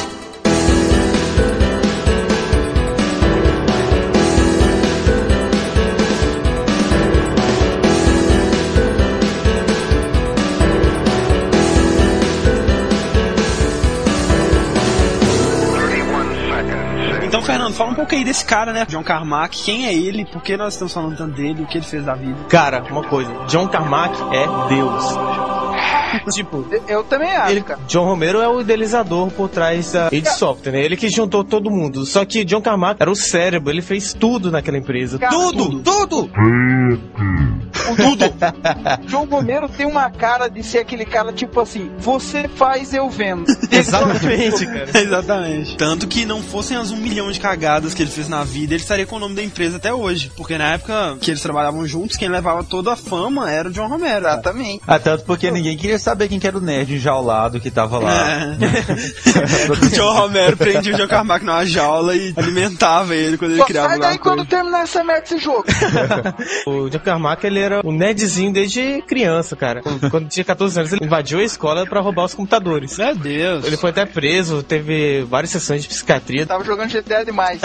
Fala um pouco aí desse cara, né? John Carmack. Quem é ele? Por que nós estamos falando tanto dele? O que ele fez da vida? Cara, uma coisa, John Carmack é Deus. tipo, Eu também acho, ele, cara. John Romero é o idealizador por trás da id Software, né? Ele que juntou todo mundo. Só que John Carmack era o cérebro, ele fez tudo naquela empresa. Cara, tudo, tudo! Tudo. João Romero tem uma cara de ser aquele cara tipo assim, você faz, eu vendo. Exatamente, cara. Exatamente. Tanto que não fossem as um milhão de cagadas que ele fez na vida, ele estaria com o nome da empresa até hoje. Porque na época que eles trabalhavam juntos, quem levava toda a fama era o John Romero. Exatamente. Ah, tanto porque ninguém queria saber quem que era o nerd enjaulado que tava lá. É. o John Romero prendia o John Carmack numa jaula e alimentava ele quando ele Só criava sai daí quando coisa. terminar essa merda desse jogo. O John Carmack, ele era um nerdzinho desde criança, cara. Quando tinha 14 anos, ele invadiu a escola pra roubar os computadores. Meu Deus. Ele foi até preso, teve várias sessões de psiquiatria. Tava jogando GTA demais.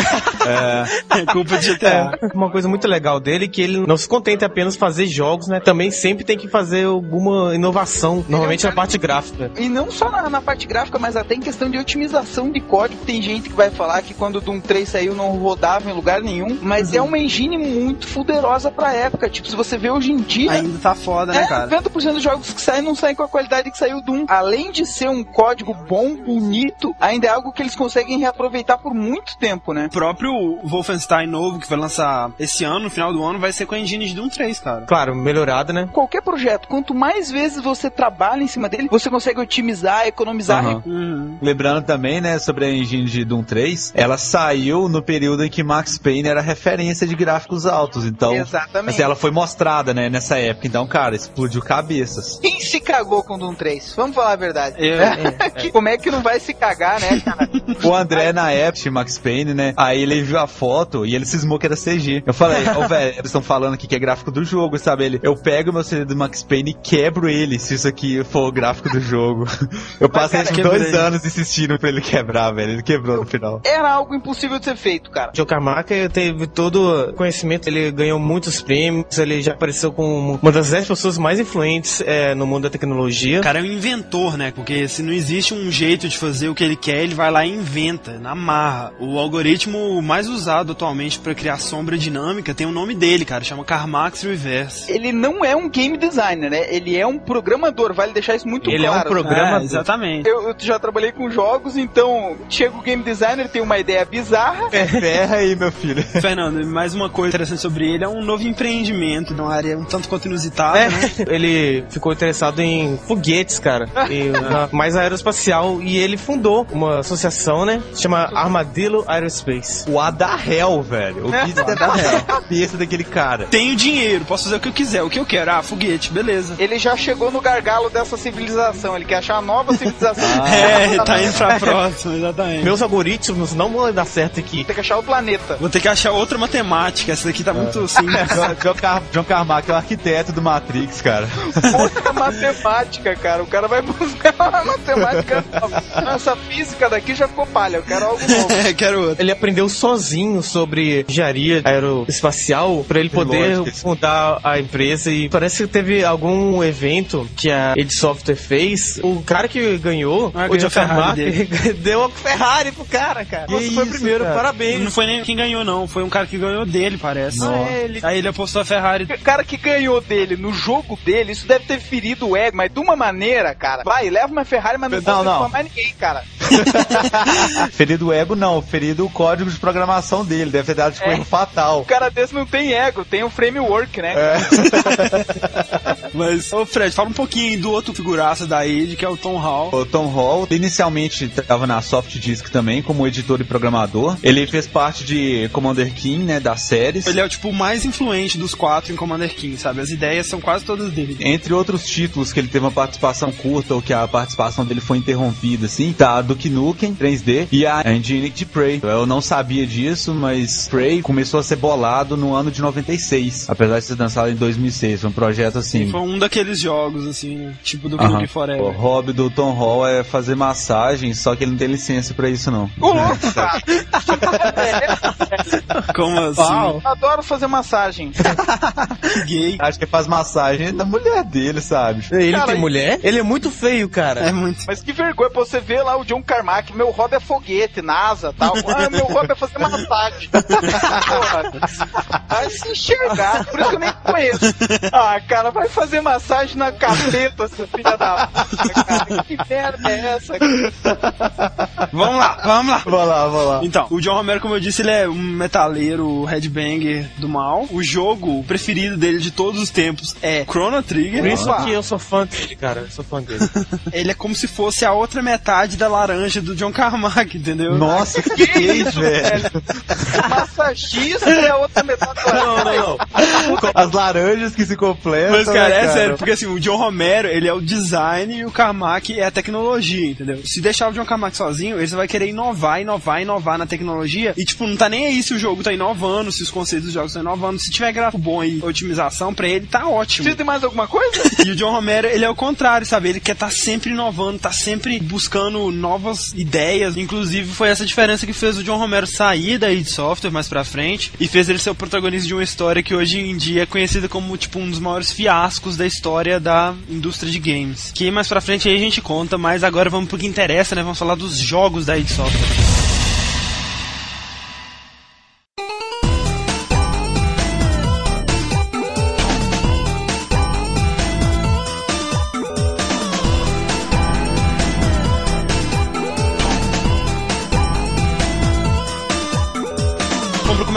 É culpa de GTA. Uma coisa muito legal dele é que ele não se contenta apenas fazer jogos, né? Também sempre tem que fazer alguma inovação, normalmente na parte gráfica. E não só na, na parte gráfica, mas até em questão de otimização de código. Tem gente que vai falar que quando o Doom 3 saiu não rodava em lugar nenhum, mas é uma engine muito fuderosa pra época. Tipo, se você vê hoje em dia, Ainda tá foda, né, É, cara? 90% dos jogos que saem não saem com a qualidade que saiu o Doom. Além de ser um código bom, bonito, ainda é algo que eles conseguem reaproveitar por muito tempo, né? O próprio Wolfenstein novo que vai lançar esse ano, no final do ano, vai ser com a engine de Doom 3, cara. Claro, melhorada, né? Qualquer projeto, quanto mais vezes você trabalha em cima dele, você consegue otimizar, economizar recursos. Uhum. Lembrando também, né, sobre a engine de Doom 3, ela saiu no período em que Max Payne era referência de gráficos altos, então... Exatamente. Assim, ela foi mostrada, né, nessa época, então, cara, explodiu cabeças. Quem se cagou com o Doom 3? Vamos falar a verdade. Eu- Que- Como é que não vai se cagar, né, cara? O André, na época, de Max Payne, né, aí ele viu a foto e ele cismou que era CG. Eu falei, ô, velho, eles estão falando aqui que é gráfico do jogo, sabe? Ele, eu pego meu CD do Max Payne e quebro ele, se isso aqui for o gráfico do jogo. Eu passei cara, que dois anos insistindo pra ele quebrar, velho. Ele quebrou no final. Era algo impossível de ser feito, cara. John Carmack teve todo conhecimento, ele ganhou muitos prêmios, ele já apareceu como uma das 10 pessoas mais influentes é, no mundo da tecnologia. O cara é um inventor, né? Porque se não existe um jeito de fazer o que ele quer, ele vai lá e inventa, na marra. O algoritmo mais usado atualmente para criar sombra dinâmica tem o nome dele, cara, chama Carmax Reverse. Ele não é um game designer, né? Ele é um programador, vale deixar isso muito Ele é um claro. programa- É, exatamente. Eu, eu já trabalhei com jogos, então chega o game designer, tem uma ideia bizarra. Ferra aí, meu filho. Fernando, mais uma coisa interessante sobre ele é um novo empreendimento numa área um tanto quanto inusitada, É, né? ele ficou interessado em foguetes, cara, e na- mais aeroespacial, e ele fundou uma associação, né, chama Armadillo Aerospace. O Adarrel, velho. O que estar na cabeça daquele cara. Tenho dinheiro, posso fazer o que eu quiser. O que eu quero? Ah, foguete, beleza. Ele já chegou no gargalo dessa civilização, ele quer achar uma nova civilização. É, tá indo pra próxima, exatamente. Meus algoritmos não vão dar certo aqui. Tem que achar o planeta. Vou ter que achar outra matemática, essa daqui tá muito simples. John, Car John Carmack é o arquiteto do Matrix, cara. Outra matemática, cara. O cara vai buscar uma matemática nova. Essa física daqui já ficou palha, eu quero algo novo. É, quero outra. Ele aprendeu sozinho sobre engenharia aeroespacial para ele poder Lógico. fundar a empresa e parece que teve algum evento que a id Software fez. O cara que ganhou, Ah, o Carmack, deu a Ferrari pro cara, cara. Que foi o isso, primeiro, cara? parabéns. Não foi nem quem ganhou, não. Foi um cara que ganhou dele, parece. Ah, é, ele- Aí ele apostou a Ferrari. O cara que ganhou dele no jogo dele, isso deve ter ferido o ego, mas de uma maneira, cara. Vai, leva uma Ferrari, mas não, Não, não. mais ninguém, cara. ferido o ego, não. Ferido o código de programação dele. Deve ter dado tipo, É. erro fatal. O cara desse não tem ego, tem o framework, né? Mas, ô Fred, fala um pouquinho do outro figuraça da id, que é o Tom Hall. O Tom Hall inicialmente estava na Soft Disk também como editor e programador. Ele fez parte de Commander King, né, das séries. Ele é o tipo mais influente dos quatro em Commander King, sabe? As ideias são quase todas dele. Entre outros títulos que ele teve uma participação curta ou que a participação dele foi interrompida, assim, tá a Duke Nukem 3D e a Engine de Prey. Eu não sabia disso, mas Prey começou a ser bolado no ano de 96, apesar de ser lançado em 2006. Foi um projeto assim. Foi um daqueles jogos, assim, tipo do Aham. Nukem O Forever. hobby do Tom Hall é fazer massagem, só que ele não tem licença pra isso não. Ô, louco, cara. Como assim? Uau. Adoro fazer massagem. Que gay. Acho que faz massagem da mulher dele, sabe? Ele Cara, tem mulher? Ele é muito feio, cara. É muito. Mas que vergonha pra você ver lá o John Carmack, meu hobby é foguete, NASA tal. Ah, meu hobby é fazer massagem. Vai se enxergar, por isso que eu nem conheço. Ah, cara, vai fazer massagem na capeta, seu filho da puta, cara. Que merda é essa? Vamos lá, vamos lá. Vamos lá, vamos lá. Então, o John Romero, como eu disse, ele é um metaleiro headbanger do mal. O jogo preferido dele de todos os tempos é Chrono Trigger. Por isso que eu sou fã dele, cara. Eu sou fã dele. Ele é como se fosse a outra metade da laranja do John Carmack, entendeu? Nossa, que gay, velho. Massagista é a outra metade da não, não, não. As laranjas que se completam. Mas, cara, né, é sério, porque assim, o John Romero, ele é o design e o Carmack é a tecnologia, entendeu? Se deixar o John Carmack sozinho, ele vai querer inovar, inovar, inovar na tecnologia e, tipo, não tá nem aí se o jogo tá inovando, se os conceitos dos jogos estão inovando. Se tiver gráfico bom e otimização, pra ele tá ótimo. Precisa de mais alguma coisa? E o John Romero, ele é o contrário, sabe? Ele quer estar sempre inovando, tá sempre buscando novas ideias. Inclusive, foi essa diferença que fez o John Romero sair da id Software mais pra frente e fez ele ser o protagonista de uma história que hoje em dia é conhecida como, tipo, um dos maiores fiascos da história da indústria de games. Que mais pra frente aí a gente conta, mas agora vamos pro que interessa, né? Vamos falar dos jogos da id Software.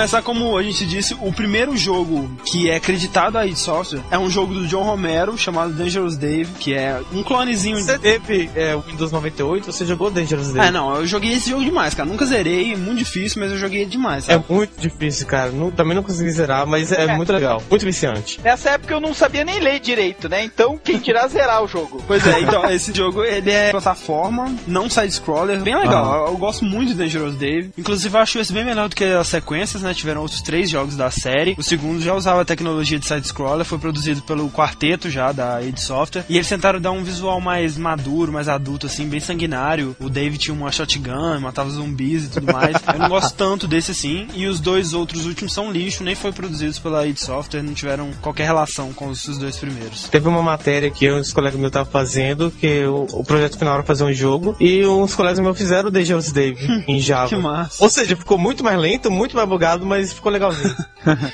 Começar, como a gente disse, o primeiro jogo que é acreditado a id Software é um jogo do John Romero chamado Dangerous Dave, que é um clonezinho Você teve é, o Windows 98, você jogou Dangerous É, Day? não, eu joguei esse jogo demais, cara. Nunca zerei, é muito difícil, mas eu joguei demais, É sabe? muito difícil, cara. Não- também não consegui zerar, mas é, muito legal. Muito viciante. Nessa época eu não sabia nem ler direito, né? Então, quem dirá zerar o jogo? Pois é, então, esse jogo, ele é plataforma, não side-scroller, bem legal. Eu, eu gosto muito de Dangerous Dave. Inclusive, eu acho esse bem melhor do que as sequências, né? Tiveram outros três jogos da série. O segundo já usava a tecnologia de side-scroller, foi produzido pelo quarteto já, da id Software. E eles tentaram dar um visual mais maduro, mais adulto, assim, bem sanguinário. O Dave tinha uma shotgun, matava zumbis e tudo mais. Eu não gosto tanto desse, assim. E os dois outros últimos são lixo, nem foi produzidos pela id Software, não tiveram qualquer relação com os os dois primeiros. Teve uma matéria que eu e uns colegas meus estavam fazendo, que o, o projeto final era fazer um jogo, e uns colegas meus fizeram o Dangerous Dave em Java. Que massa. Ou seja, ficou muito mais lento, muito mais bugado, mas ficou legalzinho.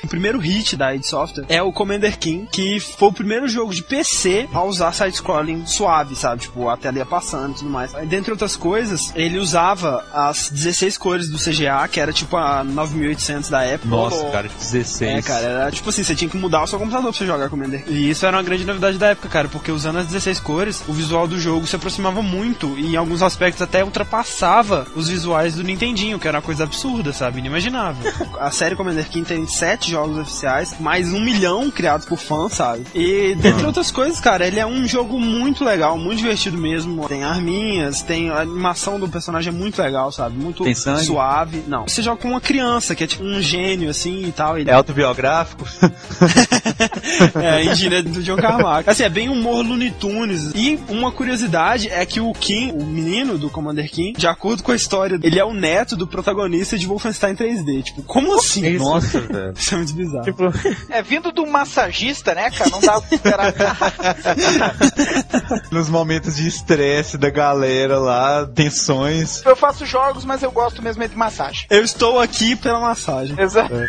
O primeiro hit da id Software é o Commander King, que foi o primeiro jogo de PC a usar side-scrolling suave, sabe? Tipo, a tela ia passando e tudo mais. Dentre outras coisas, ele usava as 16 cores do CGA, que era tipo a 9800 da época. Nossa, cara, 16. É, cara, era tipo assim, você tinha que mudar o seu computador pra você jogar Commander. E isso era uma grande novidade da época, cara, porque usando as 16 cores, o visual do jogo se aproximava muito e em alguns aspectos até ultrapassava os visuais do Nintendinho, que era uma coisa absurda, sabe? Inimaginável. A série Commander King tem sete jogos oficiais, mais um milhão criados por fãs, sabe? E dentre outras coisas, cara, ele é um jogo muito legal, muito divertido mesmo. Tem arminhas, tem a animação do personagem é muito legal, sabe? Muito suave. Não, você joga com uma criança, que é tipo um gênio assim e tal. É autobiográfico? é, é do John Carmack. Assim, é bem humor Looney Tunes. E uma curiosidade é que o Kim, o menino do Commander King, de acordo com a história, ele é o neto do protagonista de Wolfenstein 3D. Tipo, como assim? Isso. Nossa, velho. Isso é muito bizarro. tipo, É vindo de um massagista, né, cara? Não dá pra esperar. Nos momentos de estresse da galera lá, tensões. Eu faço jogos, mas eu gosto mesmo é de massagem. Eu estou aqui pela massagem. Exato.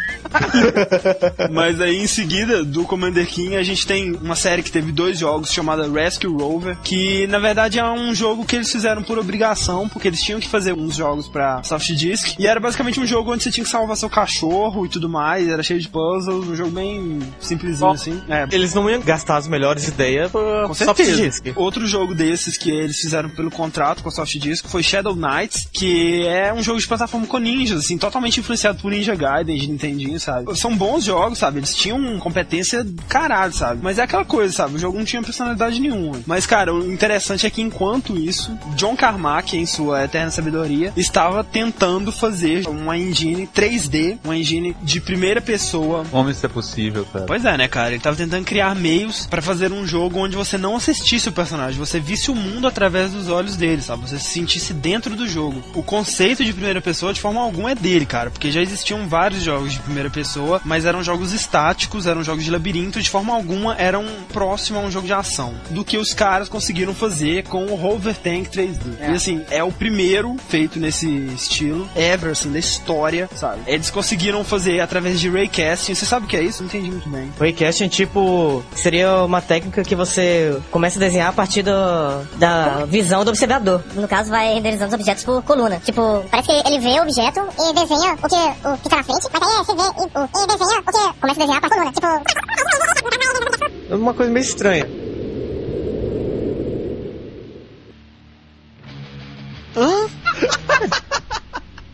Mas aí em seguida do Commander King a gente tem uma série que teve dois jogos chamada Rescue Rover, que na verdade é um jogo que eles fizeram por obrigação, porque eles tinham que fazer uns jogos pra soft disk, e era basicamente um jogo onde você tinha que salvar seu cachorro e tudo mais, era cheio de puzzles, um jogo bem simplesinho Bom, assim. É, eles não iam gastar as melhores ideias pra com soft certeza. disk. Outro jogo desses que eles fizeram pelo contrato com a Soft Disc foi Shadow Knights, que é um jogo de plataforma com ninjas, assim, totalmente influenciado por Ninja Gaiden de Nintendinho, sabe? São bons jogos, sabe? Eles tinham competência do caralho, sabe? Mas é aquela coisa, sabe? O jogo não tinha personalidade nenhuma. Mas, cara, o interessante é que enquanto isso, John Carmack, em sua eterna sabedoria, estava tentando fazer uma engine 3D 3D, uma engine de primeira pessoa. Como isso é possível, cara? Pois é, né, cara? Ele tava tentando criar meios para fazer um jogo onde você não assistisse o personagem, você visse o mundo através dos olhos dele, sabe? Você se sentisse dentro do jogo. O conceito de primeira pessoa, de forma alguma, é dele, cara, porque já existiam vários jogos de primeira pessoa, mas eram jogos estáticos, eram jogos de labirinto, de forma alguma eram próximo a um jogo de ação. Do que os caras conseguiram fazer com o Rover Tank 3D. É. E assim, é o primeiro feito nesse estilo, ever, assim, da história, sabe? Eles conseguiram fazer através de raycasting. Você sabe o que é isso? Não entendi muito bem. Raycasting, tipo, seria uma técnica que você começa a desenhar a partir do- da visão do observador. No caso, vai renderizando os objetos por coluna. Tipo, parece que ele vê o objeto e desenha o que, o que tá na frente, mas aí você vê e, o, e desenha o que começa a desenhar por coluna. Tipo, uma coisa meio estranha.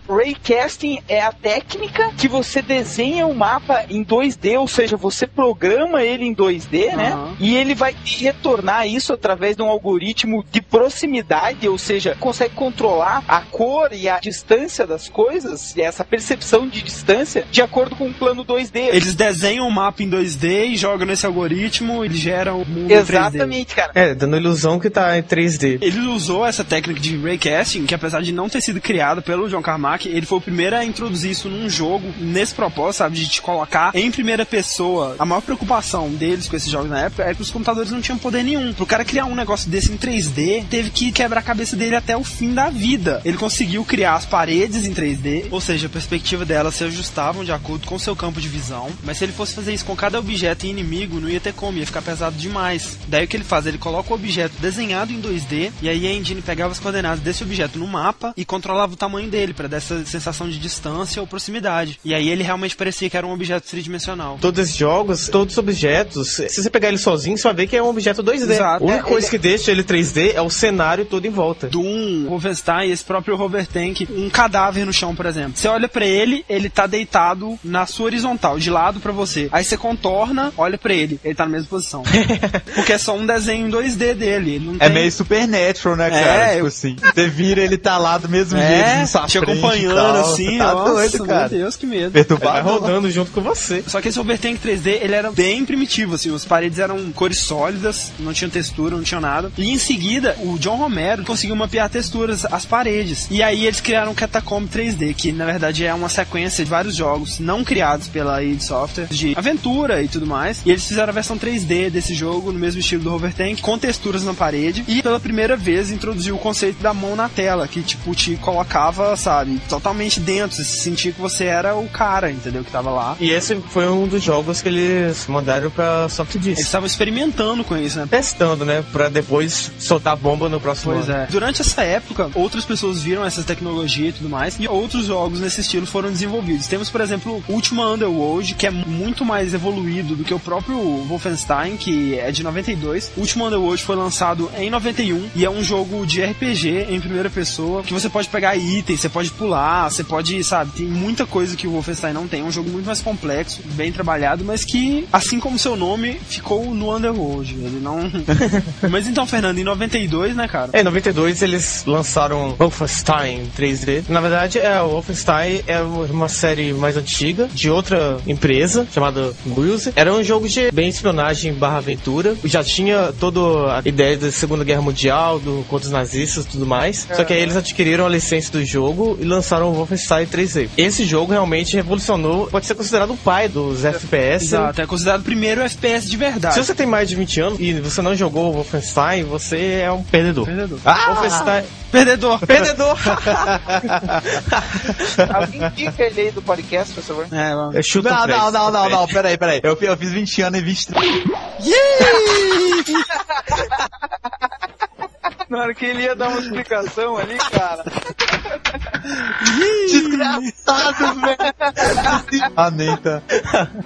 Raycasting é a técnica que você desenha o mapa em 2D, ou seja, você programa ele em 2D, né? Aham. E ele vai retornar isso através de um algoritmo de proximidade, ou seja, consegue controlar a cor e a distância das coisas, e essa percepção de distância, de acordo com o plano 2D. Eles desenham o mapa em 2D e jogam nesse algoritmo, ele gera o mundo em 3D. Exatamente, cara. É, dando a ilusão que tá em 3D. Ele usou essa técnica de raycasting, que apesar de não ter sido criada pelo John Carmack, ele foi o primeiro a introduzir isso num jogo, nesse propósito, sabe, de te colocar em primeira pessoa. A maior preocupação deles com esses jogos na época é que os computadores não tinham poder nenhum. Pro cara criar um negócio desse em 3D, teve que quebrar a cabeça dele até o fim da vida. Ele conseguiu criar as paredes em 3D, ou seja, a perspectiva delas se ajustavam de acordo com seu campo de visão, mas se ele fosse fazer isso com cada objeto e inimigo, não ia ter como, ia ficar pesado demais. Daí o que ele faz? Ele coloca o objeto desenhado em 2D, e aí a engine pegava as coordenadas desse objeto no mapa e controlava o tamanho dele, para essa sensação de distância ou proximidade. E aí ele realmente parecia que era um objeto tridimensional. Todos esses jogos, todos os objetos, se você pegar ele sozinho, você vai ver que é um objeto 2D. Exato. A única É, coisa ele- que deixa ele 3D é o cenário todo em volta. Doom, Wolfenstein, esse próprio Rover Tank, um cadáver no chão, por exemplo. Você olha pra ele, ele tá deitado na sua horizontal, de lado pra você. Aí você contorna, olha pra ele, ele tá na mesma posição. Porque é só um desenho em 2D dele. É tem- meio Supernatural, né, É, cara? tipo eu- assim, você vira, ele tá lá do mesmo É, jeito, te acompanhando tal. assim, tá nossa, doido, cara. meu Deus, que medo. Ele vai rodando junto com você. Só que esse Overtank 3D, ele era bem primitivo, assim, as paredes eram cores sólidas, não tinha textura, não tinha nada. E em seguida, o John Romero conseguiu mapear texturas, as paredes. E aí eles criaram o Catacomb 3D, que na verdade é uma sequência de vários jogos não criados pela id Software, de aventura e tudo mais. E eles fizeram a versão 3D desse jogo, no mesmo estilo do Overtank, com texturas na parede. E pela primeira vez introduziu o conceito da mão na tela, que tipo te colocava, sabe, totalmente dentro. Você sentia que você era o cara, entendeu? Que tava lá. E esse foi um dos jogos que eles mandaram pra Soft Eles Disc. estavam experimentando com isso, né? Testando, né? Pra depois soltar bomba no próximo Pois ano. é. Durante essa época, outras pessoas viram essa tecnologia e tudo mais, e outros jogos nesse estilo foram desenvolvidos. Temos, por exemplo, o Ultima Underworld, que é muito mais evoluído do que o próprio Wolfenstein, que é de 92. O Ultima Underworld foi lançado em 91 e é um jogo de RPG em primeira pessoa, que você pode pegar itens, você pode pular, você pode, sabe, tem muita coisa que o Wolfenstein não tem. É um jogo muito mais complexo, bem trabalhado, mas que, assim como seu nome, ficou no Underworld. Ele não. mas então, Fernando, em 92, né, cara? É, em 92 eles lançaram Wolfenstein 3D. Na verdade, é, o Wolfenstein é uma série mais antiga, de outra empresa, chamada Muse. Era um jogo de bem espionagem barra aventura. Já tinha toda a ideia da Segunda Guerra Mundial, do, contra os nazistas e tudo mais. Só que aí eles adquiriram a licença do jogo e lançaram o Wolfenstein 3D. Esse jogo realmente revolucionou, pode ser considerado o pai dos FPS. Exato, é considerado o primeiro FPS de verdade. Se você tem mais de 20 anos e você não jogou o Wolfenstein, você é um perdedor. Perdedor. Wolfenstein... Perdedor. Perdedor! Alguém indica ele aí do podcast, por favor? É, vamos. Eu chuto Não, não, não, não, não, peraí, peraí. Eu, eu fiz 20 anos e 23. Na hora que ele ia dar uma explicação ali, cara. Desgraçado, velho. Ah, nem tá.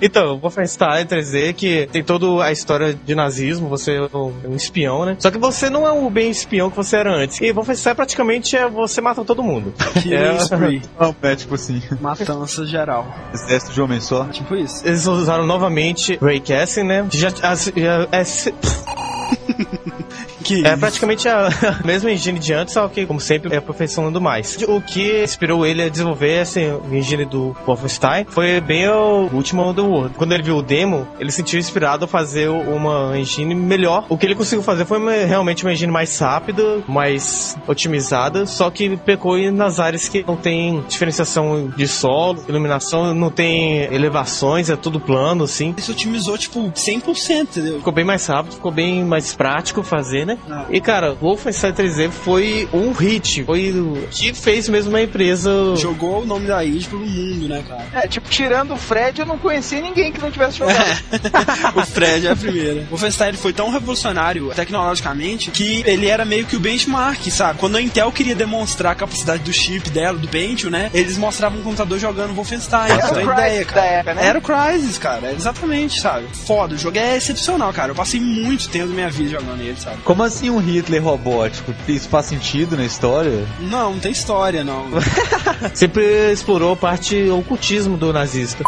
Então, Wolfenstein 3D, que tem toda a história de nazismo, você é um um espião, né? Só que você não é o bem espião que você era antes. E Wolfenstein praticamente é você matar todo mundo. Killing É. spree. Não, é tipo assim, Matança geral. exército de homem só. Tipo isso. Eles usaram novamente Raycasting, né? Já, as- já- é, Que É praticamente a mesma engine de antes, só que, como sempre, é aperfeiçoando mais. O que inspirou ele a desenvolver essa engine do Wolfenstein foi bem o último Underworld. Quando ele viu o demo, ele se sentiu inspirado a fazer uma engine melhor. O que ele conseguiu fazer foi uma- realmente uma engine mais rápida, mais otimizada, só que pecou nas áreas que não tem diferenciação de solo, iluminação, não tem elevações, é tudo plano, assim. Isso otimizou, tipo, 100%, entendeu? Ficou bem mais rápido, ficou bem mais prático fazer, né? Ah. E cara, Wolfenstein 3D foi um hit, foi o que fez mesmo uma empresa. Jogou o nome da id pelo mundo, né, cara? É, tipo, tirando o Fred, eu não conhecia ninguém que não tivesse jogado. o Fred é a primeira. O Wolfenstein foi tão revolucionário tecnologicamente que ele era meio que o benchmark, sabe? Quando a Intel queria demonstrar a capacidade do chip dela, do Pentium, né? Eles mostravam um computador jogando Wolfenstein. Era o é a Crysis ideia, da cara. época, né? Era o Crysis, cara. Exatamente, sabe? Foda. O jogo é excepcional, cara. Eu passei muito tempo da minha vida jogando ele, sabe? Como assim um Hitler robótico? Isso faz sentido na história? Não, não tem história, não. Sempre explorou a parte ocultismo do nazista.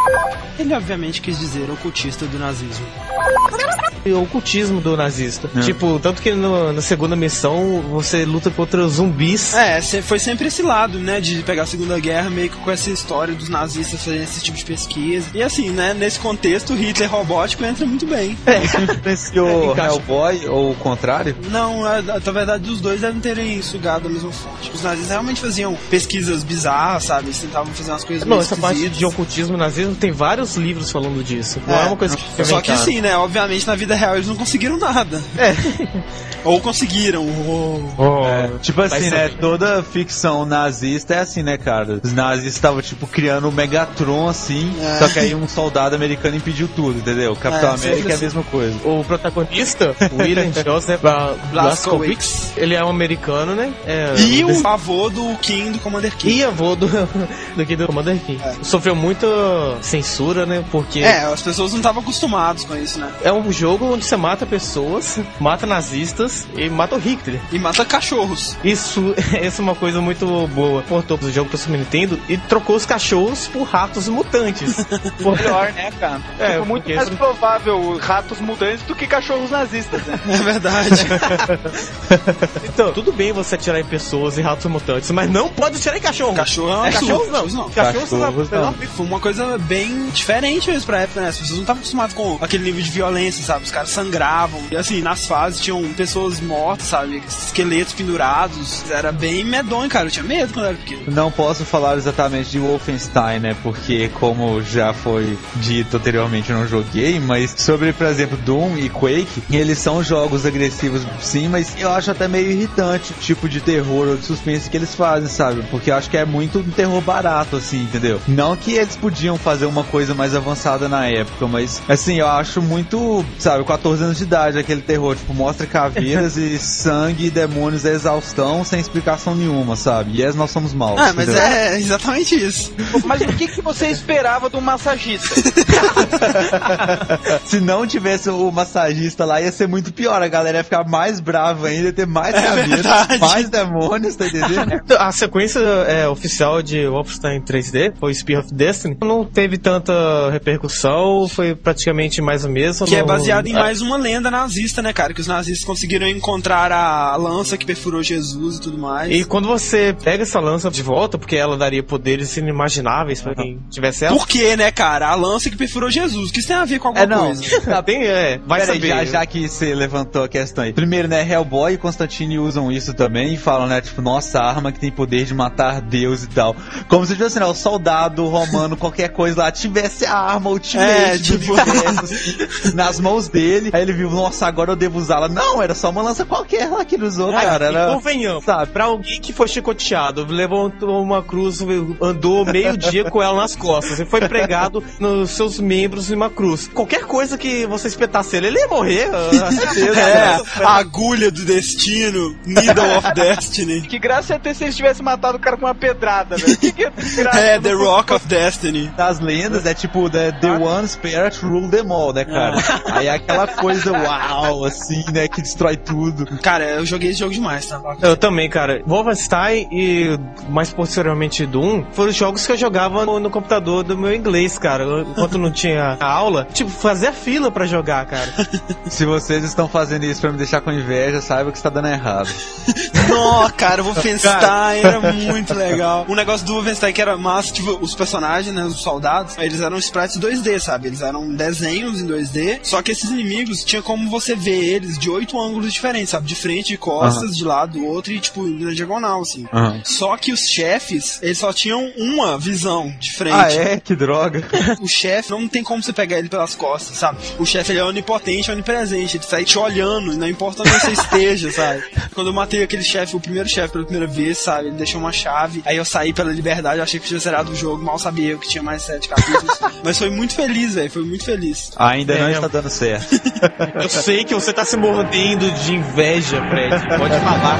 Ele obviamente quis dizer ocultista do nazismo. E o ocultismo do nazista. Tipo, tanto que no- na segunda missão você luta contra zumbis. É, foi sempre esse lado, né, de pegar a Segunda Guerra meio que com essa história dos nazistas fazendo esse tipo de pesquisa. E assim, né, nesse contexto, o Hitler robótico entra muito bem. Isso influenciou Encaixa. Hellboy ou o contrário? Não, a- a- na verdade, os dois devem terem sugado a mesma fonte. Os nazistas realmente faziam pesquisas bizarras, sabe? Eles tentavam fazer umas coisas Não, meio essa parte de ocultismo nazismo tem vários livros falando disso. Não é, uma coisa que foi Só que assim, né, obviamente na vida real eles não conseguiram nada. É. Ou conseguiram, ou... Oh, Tipo vai assim, né? Toda ficção nazista é assim, né, cara? Os nazistas estavam, tipo, criando o Megatron, assim, É. só que aí um soldado americano impediu tudo, entendeu? O Capitão É, América é a mesma coisa. O protagonista, William Joseph Blazkowicz, ele é um americano, né? É, E o avô do King do Commander King. e avô do, do que do Commander King. Sofreu muita censura, né? Porque É, as pessoas não estavam acostumadas com isso, né? é um jogo onde você mata pessoas, mata nazistas e mata o Hitler. E mata cachorros. Isso, essa é uma coisa muito boa. Portou o jogo pro Super Nintendo e trocou os cachorros por ratos mutantes. Por- Melhor, né, cara? É, tipo, muito mais isso- provável ratos mutantes do que cachorros nazistas, né? É verdade. então, tudo bem você atirar em pessoas e ratos mutantes, mas não pode atirar em cachorro. Cachorro é um É, cachorros não. Não. Cachorros não. Não. Foi uma coisa bem diferente mesmo pra época, né? As pessoas não estavam acostumadas com aquele nível de violência, sabe? Os caras sangravam. E assim, nas fases tinham pessoas mortas, sabe? Esqueletos pendurados. Era bem medonho, cara. Eu tinha medo quando era pequeno. Não posso falar exatamente de Wolfenstein, né? Porque, como já foi dito anteriormente, eu não joguei, mas sobre, por exemplo, Doom e Quake, eles são jogos agressivos, sim, mas eu acho até meio irritante o tipo de terror ou de suspense que eles fazem, sabe? Porque eu acho que é muito um terror barato, assim, entendeu? Não que eles podiam fazer uma coisa mais avançada na época, mas, assim, eu acho muito, sabe, 14 anos de idade, aquele terror, tipo, mostra caveiras e sangue e demônios a exaustão sem explicação nenhuma, sabe? E yes, nós somos maus. Ah, mas entendeu? é exatamente isso. Mas o que, que você esperava de um massagista? Se não tivesse o massagista lá, ia ser muito pior. A galera ia ficar mais brava ainda, ter mais caveiras, verdade. mais demônios, tá entendendo? A sequência é, oficial de Wolfenstein 3D foi Spear of Destiny. Não teve tanta repercussão, foi praticamente mais o mesmo. Que é baseado em Ah, mais uma lenda nazista, né, cara? Que os nazistas conseguiram encontrar a lança que perfurou Jesus e tudo mais. E quando você pega essa lança de volta, porque ela daria poderes inimagináveis pra quem tivesse ela. Por quê, né, cara? A lança que perfurou Jesus. O que isso tem a ver com alguma É, não. coisa? Tá bem, é, vai Peraí, saber. já, já que você levantou a questão aí. Primeiro, né, Hellboy e Constantine usam isso também e falam, né, tipo, nossa, arma que tem poder de matar Deus e tal. Como se, assim, né, o soldado romano, qualquer coisa lá, tivesse a arma ultimate É, tipo- universo, assim, nas mãos dele. Aí ele viu, nossa, agora eu devo usá-la. Não, era só uma lança qualquer lá que ele usou, Ah, cara. Era... convenhamos, sabe, pra alguém que foi chicoteado, levantou uma cruz, andou meio dia com ela nas costas e foi pregado nos seus membros em uma cruz. Qualquer coisa que você espetasse ele, ele ia morrer. certeza. É, a agulha do destino, Needle of Destiny. que graça ia ter se eles tivessem matado o cara com uma pedrada, velho. Que ter graça? É, The Rock of Destiny. das lendas é tipo the, the one spirit rule them all, né, cara? Aí a, aquela coisa uau, assim, né, que destrói tudo. Cara, eu joguei esse jogo demais, tá? Eu também, cara. Wolfenstein e mais posteriormente Doom foram os jogos que eu jogava no, no computador do meu inglês, cara. Enquanto não tinha aula, tipo, fazia fila pra jogar, cara. Se vocês estão fazendo isso pra me deixar com inveja, saiba que está dando errado. Nó, cara, o Wolfenstein era muito legal. O negócio do Wolfenstein que era massa, tipo, os personagens, né, os soldados, eles eram sprites 2D, sabe? Eles eram desenhos em 2D, só que esses inimigos tinha como você ver eles de oito ângulos diferentes, sabe? De frente, de costas, de lado, do outro e, tipo, na diagonal, assim. Aham. Só que os chefes, eles só tinham uma visão de frente. Ah, é? Que droga. O chefe não tem como você pegar ele pelas costas, sabe? O chefe ele é onipotente, onipresente, ele sai te olhando, não importa onde você esteja, sabe? Quando eu matei aquele chefe, o primeiro chefe pela primeira vez, sabe? Ele deixou uma chave, aí eu saí pela liberdade, eu achei que tinha zerado o jogo, mal sabia eu que tinha mais sete capítulos. Mas foi muito feliz, velho, foi muito feliz. Ainda não É. está dando certo. Eu sei que você tá se mordendo de inveja, Fred. Pode falar.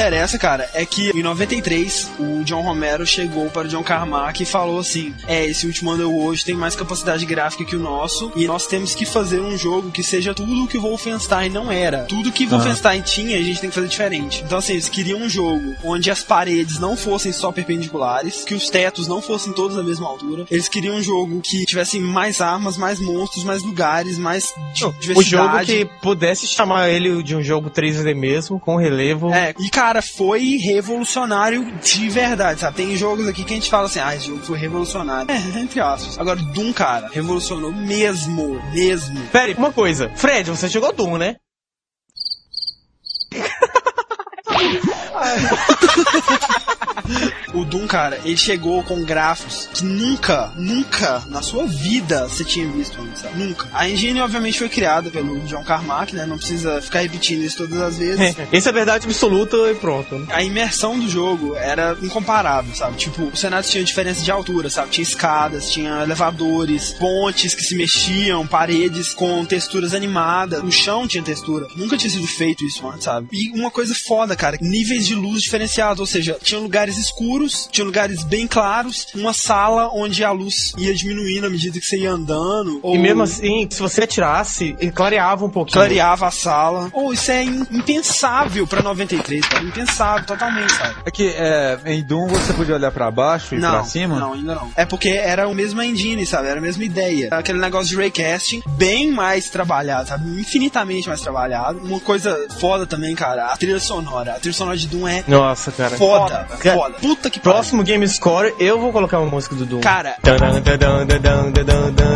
Interessa, cara, é que em 93 o John Romero chegou para o John Carmack e falou assim: É, esse último Underworld tem mais capacidade gráfica que o nosso e nós temos que fazer um jogo que seja tudo o que o Wolfenstein não era. Tudo que Wolfenstein tinha, a gente tem que fazer diferente. Então, assim, eles queriam um jogo onde as paredes não fossem só perpendiculares, que os tetos não fossem todos da mesma altura. Eles queriam um jogo que tivesse mais armas, mais monstros, mais lugares, mais di- O diversidade. jogo que pudesse chamar ele de um jogo 3D mesmo, com relevo. É, e cara, foi revolucionário de verdade, sabe? Tem jogos aqui que a gente fala assim, ah, esse jogo foi revolucionário. É, entre aspas. Agora, Doom, cara, revolucionou mesmo, mesmo. Pera aí, uma coisa. Fred, você jogou Doom, né? O Doom, cara, ele chegou com gráficos que nunca, nunca na sua vida você tinha visto antes, sabe? Nunca. A engine, obviamente, foi criada pelo John Carmack, né? Não precisa ficar repetindo isso todas as vezes. Essa é a verdade absoluta e pronto. né? a imersão do jogo era incomparável, sabe? Tipo, os cenários tinham diferença de altura, sabe? Tinha escadas, tinha elevadores, pontes que se mexiam, paredes com texturas animadas, o chão tinha textura. Nunca tinha sido feito isso antes, sabe? E uma coisa foda, cara, níveis de luz diferenciados, ou seja, tinha lugares escuros, tinha lugares bem claros, uma sala onde a luz ia diminuindo à medida que você ia andando. Ou E mesmo assim, se você atirasse, ele clareava um pouquinho. clareava a sala. Ou isso é im- impensável pra 93, cara. Impensável, totalmente, sabe? É que é, em Doom você podia olhar pra baixo e não, pra cima? Não, ainda não. É porque era a mesma engine, sabe? Era a mesma ideia. Era Aquele negócio de raycasting bem mais trabalhado, sabe? Infinitamente mais trabalhado. Uma coisa foda também, cara, a trilha sonora. A trilha sonora de Doom é Nossa, cara. foda, Cara, foda. Puta que pariu. Próximo Game Score, eu vou colocar uma música do Doom. Cara.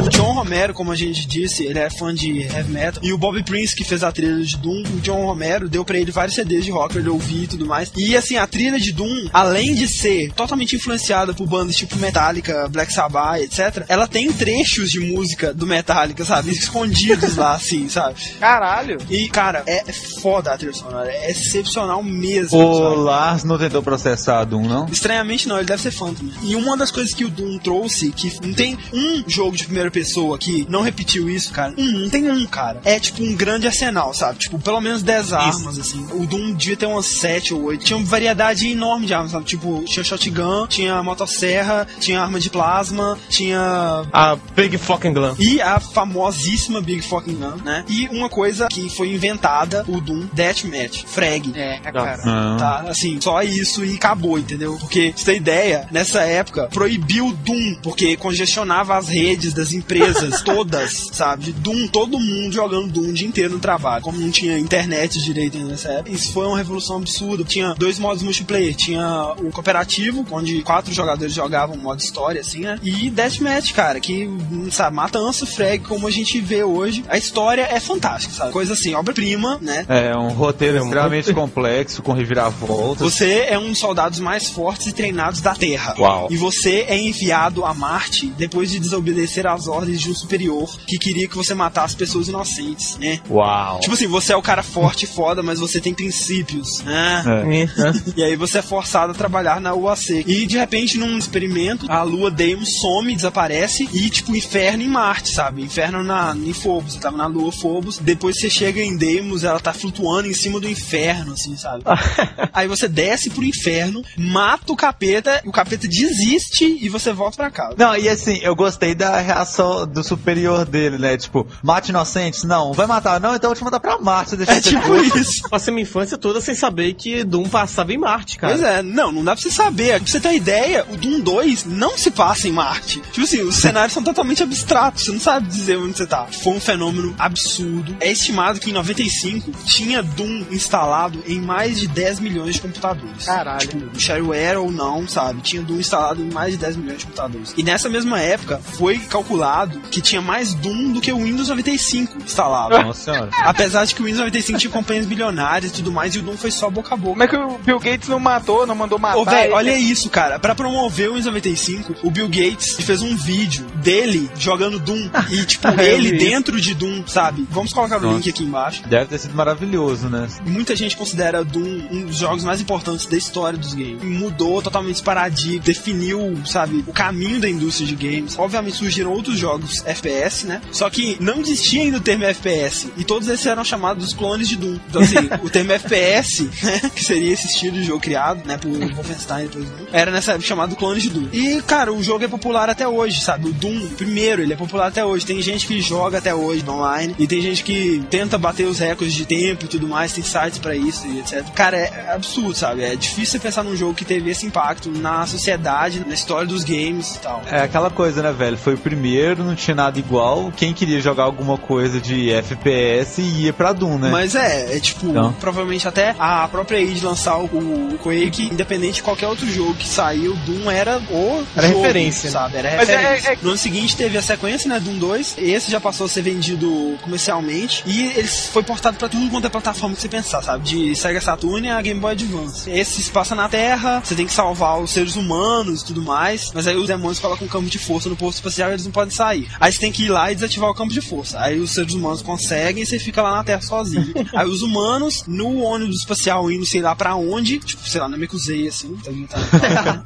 O John Romero, como a gente disse, ele é fã de heavy metal. E o Bob Prince, que fez a trilha de Doom, o John Romero deu pra ele vários CDs de rock pra ele ouvir e tudo mais. E assim, a trilha de Doom, além de ser totalmente influenciada por bandas tipo Metallica, Black Sabbath, etc., ela tem trechos de música do Metallica, sabe? Escondidos lá, assim, sabe? Caralho. E, cara, é foda a trilha sonora. É excepcional mesmo. O sabe? Lars não tentou processar a Doom, não? Estranhamente não, ele deve ser fã também. E uma das coisas que o Doom trouxe, que não tem um jogo de primeira pessoa que não repetiu isso, cara. Um, não tem um, cara. É tipo um grande arsenal, sabe? Tipo, pelo menos 10 armas, assim. O Doom devia ter umas 7 ou 8. Tinha uma variedade enorme de armas, sabe? Tipo, tinha shotgun, tinha motosserra, tinha arma de plasma, tinha A Big Fucking Glam. e a famosíssima Big Fucking Gun, né? E uma coisa que foi inventada, o Doom Deathmatch, frag. É, cara. Ah. Tá, assim, só isso e acabou, entendeu? Porque, você ter ideia, nessa época, proibiu o Doom, porque congestionava as redes das empresas todas, sabe? Doom, todo mundo jogando Doom o dia inteiro no trabalho. Como não tinha internet direito nessa época, isso foi uma revolução absurda. Tinha dois modos multiplayer, tinha o cooperativo, onde quatro jogadores jogavam modo história, assim, né? E Deathmatch, cara, que, sabe, matança, frag, como a gente vê hoje. A história é fantástica, sabe? Coisa assim, obra-prima, né? É um roteiro extremamente complexo, com reviravoltas. Você é um dos soldados mais fortes e treinados da Terra. Uau. E você é enviado a Marte depois de desobedecer às ordens de um superior que queria que você matasse pessoas inocentes, né? Uau. Tipo assim, você é o cara forte e foda, mas você tem princípios, né? É. E aí você é forçado a trabalhar na UAC. E de repente, num experimento, a lua Deimos some, desaparece e, tipo, inferno em Marte, sabe? Inferno na, em Phobos. Você tava na lua Phobos. Depois você chega em Deimos, ela tá flutuando em cima do inferno, assim, sabe? aí você desce pro inferno, mata o capeta, o capeta desiste e você volta pra casa. Não, e assim, eu gostei da reação do superior dele, né? Tipo, mate inocentes? Não. Vai matar? Não, então eu vou te mandar pra Marte. Deixa É tipo isso. Passei minha infância toda sem saber que Doom passava em Marte, cara. Pois é, não, não dá pra você saber. Pra você ter uma ideia, o Doom 2 não se passa em Marte. Tipo assim, os cenários são totalmente abstratos, você não sabe dizer onde você tá. Foi um fenômeno absurdo. É estimado que em 95 tinha Doom instalado em mais de 10 milhões de computadores. Caralho. Tipo, shareware ou não, sabe? Tinha Doom instalado em mais de 10 milhões de computadores. E nessa mesma época, foi calculado que tinha mais Doom do que o Windows 95 instalado. Nossa senhora. Apesar de que o Windows 95 tinha companhias bilionárias e tudo mais, e o Doom foi só boca a boca. Como é que o Bill Gates não matou, não mandou matar? Ô, velho, olha isso, cara. Pra promover o Windows 95, o Bill Gates fez um vídeo dele jogando Doom. E, tipo, ele dentro de Doom, sabe? Vamos colocar o Nossa. link aqui embaixo. Deve ter sido maravilhoso, né? Muita gente considera Doom um dos jogos mais importantes da história dos games. Mudou totalmente esse paradigma, definiu, sabe, o caminho da indústria de games. Obviamente surgiram outros jogos FPS, né? Só que não existia ainda o termo FPS. E todos esses eram chamados dos clones de Doom. Então, assim, o termo FPS, né? Que seria esse estilo de jogo criado, né? Por Wolfenstein e depois Doom. Era nessa época chamado clone de Doom. E, cara, o jogo é popular até hoje, sabe? O Doom, primeiro, ele é popular até hoje. Tem gente que joga até hoje online. E tem gente que tenta bater os recordes de tempo e tudo mais. Tem sites pra isso e etc. Cara, é absurdo, sabe? É difícil você pensar num jogo que teve esse impacto na sociedade, na história dos games e tal. É aquela coisa, né, velho? Foi o primeiro, não tinha nada igual. Quem queria jogar alguma coisa de FPS ia pra Doom, né? Mas é, é tipo, Então. provavelmente até a própria id lançar o, o Quake, independente de qualquer outro jogo que saiu, Doom era o Era jogo, referência, né? sabe? Era Mas é- referência. é- No ano seguinte teve a sequência, né, Doom 2. Esse já passou a ser vendido comercialmente e ele foi portado pra tudo quanto é plataforma que você pensar, sabe? De Sega Saturn a Game Boy Advance. Esse se passa na Terra, você tem que salvar os seres humanos e tudo mais, mas aí os demônios colocam um campo de força no posto espacial e eles não podem sair. Aí você tem que ir lá e desativar o campo de força. Aí os seres humanos conseguem e você fica lá na Terra sozinho. aí os humanos, no ônibus espacial indo sei lá pra onde, tipo, sei lá, na Mekuzei, assim, tá ligado?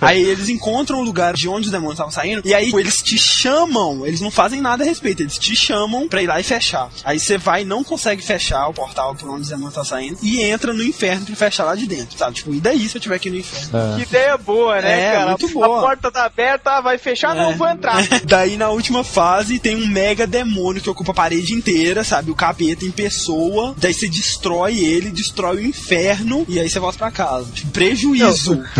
Aí eles encontram o lugar de onde os demônios estavam saindo, e aí eles te chamam, eles não fazem nada a respeito, eles te chamam pra ir lá e fechar. Aí você vai e não consegue fechar o portal por onde os demônios estão saindo, e entra no inferno pra fechar lá de dentro, sabe? Tipo, e daí se eu tiver aqui no inferno? Que ideia boa, né, É, cara? muito boa. A porta tá aberta, vai fechar, não É. vou entrar. Daí na última fase tem um mega demônio que ocupa a parede inteira, sabe? O capeta em pessoa. Daí você destrói ele, destrói o inferno e aí você volta pra casa. Tipo, prejuízo.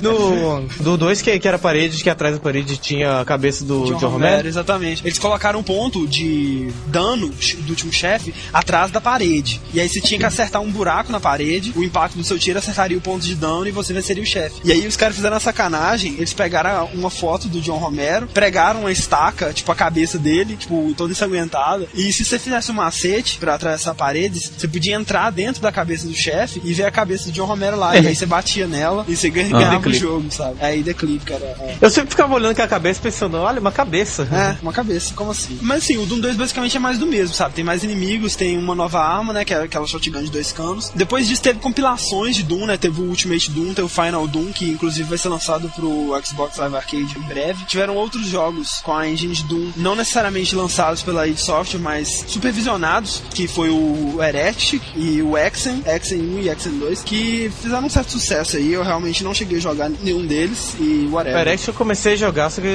No, do 2, que, que era a parede, que atrás da parede tinha a cabeça do John John, Romero, Romero. exatamente. Eles colocaram um ponto de dano do último chefe atrás da parede. E aí você tinha que acertar um buraco na parede, o impacto do seu tiro acertaria o ponto de dano e você venceria o chefe. E aí os caras fizeram a sacanagem, eles pegaram uma foto do John Romero, pregaram uma estaca, tipo a cabeça dele, tipo, toda ensanguentada. E se você fizesse um macete pra atravessar a parede, você podia entrar dentro da cabeça do chefe e ver a cabeça do John Romero lá. e aí você batia nela e você ganha- ganhava o declive. jogo, sabe? Aí declive, cara. É. Eu sempre ficava olhando aquela cabeça pensando, olha, uma cabeça. É, uma cabeça, como assim? Mas assim, o Doom 2 basicamente é mais do mesmo, sabe? Tem mais inimigos, tem uma nova arma, né? Que é aquela shotgun de dois canos. Depois disso teve compilações de Doom, né? Teve o Ultimate Doom, teve o Final Doom, que inclusive vai ser lançado pro Xbox Live Arcade em breve. Tiveram outros jogos com a engine de Doom, não necessariamente lançados pela id Software, mas supervisionados, que foi o Heretic e o Exen, Exen 1 e Exen 2, que fizeram um certo sucesso aí. Eu realmente não cheguei a jogar nenhum deles e O whatever. Erex eu comecei a jogar, só que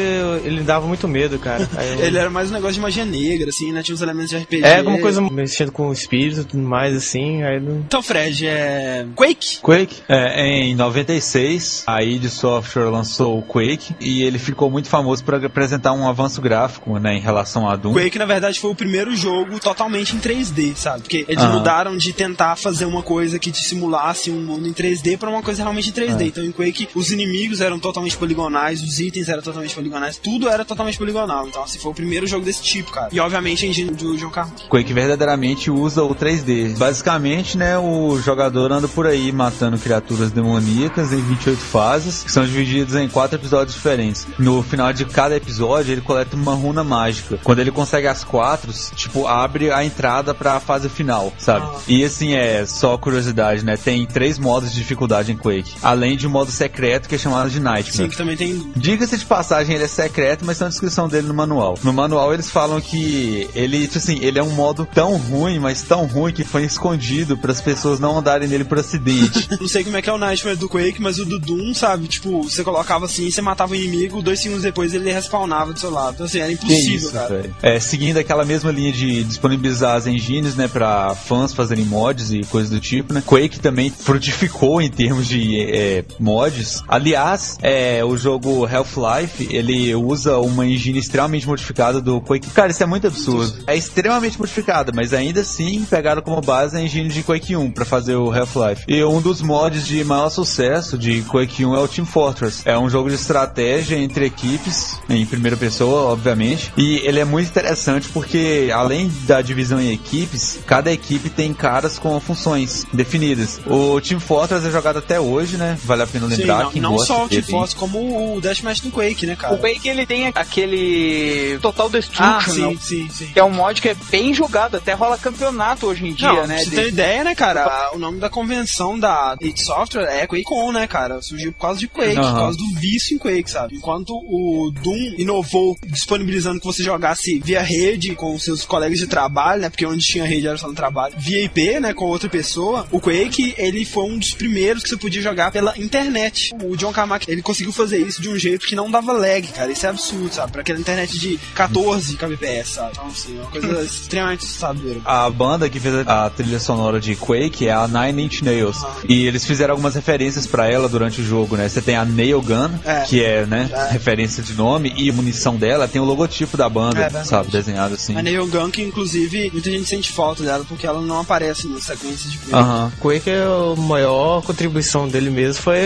ele dava muito medo, cara. Eu- Ele era mais um negócio de magia negra, assim, né? Tinha uns elementos de RPG. É alguma coisa mexendo com o espírito e tudo mais, assim, aí não... Então, Fred, é. Quake? Quake, é, em 96, a id Software lançou o Quake e ele ficou muito famoso por apresentar um avanço gráfico, né, em relação a Doom. Quake, na verdade, foi o primeiro jogo totalmente em 3D, sabe? Porque eles Ah. mudaram de tentar fazer uma coisa que te simulasse um mundo em 3D pra uma coisa realmente em 3D. Então, em Quake, os inimigos eram totalmente poligonais, os itens eram totalmente poligonais, tudo era totalmente poligonal. Então, assim, foi o primeiro jogo desse tipo, cara. E, obviamente, a engine do John Carmack. Quake verdadeiramente usa o 3D. Basicamente, né, o jogador anda por aí matando criaturas demoníacas em 28 fases, que são divididas em quatro episódios diferentes. No final de cada episódio, ele coleta uma runa mágica. Quando ele consegue as quatro, tipo, abre a entrada pra fase final, sabe? E assim, é só curiosidade, né? Tem três modos de dificuldade em Quake. Além de um modo secreto que é chamado de Nightmare. Sim, que também tem. Diga-se de passagem, ele é secreto, mas tem uma descrição dele no manual. No manual eles falam que ele, tipo assim, ele é um modo tão ruim, mas tão ruim que foi escondido para as pessoas não andarem nele por acidente. Não sei como é que é o Nightmare do Quake, mas o do Doom, sabe? Tipo, você colocava assim, você matava o inimigo, dois segundos depois ele respawnava do seu lado. Então, assim, era impossível, isso, cara. É, seguindo aquela mesma linha de disponibilizar as engines, né, pra fãs fazerem mods e coisas do tipo, né? Quake também frutificou em termos de é, mods. Aliás, é, o jogo Half-Life, ele usa uma engine extremamente modificada do Quake. Cara, isso é muito absurdo. É extremamente modificada, mas ainda assim pegaram como base a engine de Quake 1 pra fazer o Half-Life. E um dos mods de maior sucesso de Quake 1 é o Team Fortress. É um jogo de estratégia entre equipes, em primeira pessoa, obviamente. E ele é muito interessante porque, além da divisão em equipes, cada equipe tem caras com funções definidas. O Team Fortress é jogado até hoje, né? Vale a pena Sim, lembrar não, que não só o. Team Force, como o Deathmatch do Quake, né, cara? O Quake ele tem aquele Total Ah, Destruction, sim, né? sim, sim. que é um mod que é bem jogado, até rola campeonato hoje em dia, Não, né? pra você de- ter ideia, né, cara? O nome da convenção da id Software é QuakeCon, né, cara? Surgiu por causa de Quake, Aham. por causa do vício em Quake, sabe? Enquanto o Doom inovou disponibilizando que você jogasse via rede com seus colegas de trabalho, né? Porque onde tinha rede era só no trabalho. Via IP, né, com outra pessoa. O Quake, ele foi um dos primeiros que você podia jogar pela internet. O John Carmack, ele conseguiu fazer isso de um jeito que não dava lag, cara. Isso é absurdo, sabe? Pra aquela internet de 14 kbps, sabe? Então, assim, é uma coisa extremamente assustadora. A banda que fez a trilha sonora de Quake é a Nine Inch Nails. E eles fizeram algumas referências pra ela durante o jogo, né? Você tem a Nail Gun, É. que é, né, É. referência de nome, e a munição dela tem o logotipo da banda, É sabe? Desenhado assim. A Neil Gunn, que inclusive muita gente sente falta dela porque ela não aparece nas sequências de Quake. Aham. Quake, a maior contribuição dele mesmo foi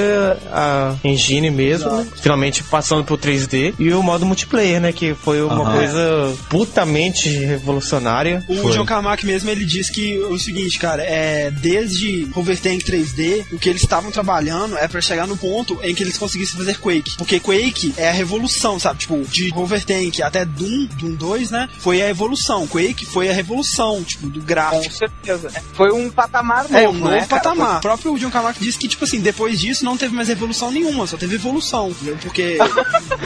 a engine mesmo, né? Finalmente passando pro 3D. E o modo multiplayer, né? Que foi uma Aham. coisa putamente revolucionária. O Foi. John Carmack mesmo, ele diz que o seguinte, cara, é desde Overtank 3D, o que eles estavam trabalhando é pra chegar no ponto em que eles conseguissem fazer Quake. Porque Quake é a revolução, sabe? Tipo, de Overtank até Doom, Doom 2, né? Foi a evolução. Quake foi a revolução, tipo, do Com gráfico. certeza. Foi um patamar novo, É, um novo né, cara? patamar. O próprio John Carmack disse que, tipo assim, depois disso não teve mais evolução nenhuma, só teve evolução, entendeu? Porque.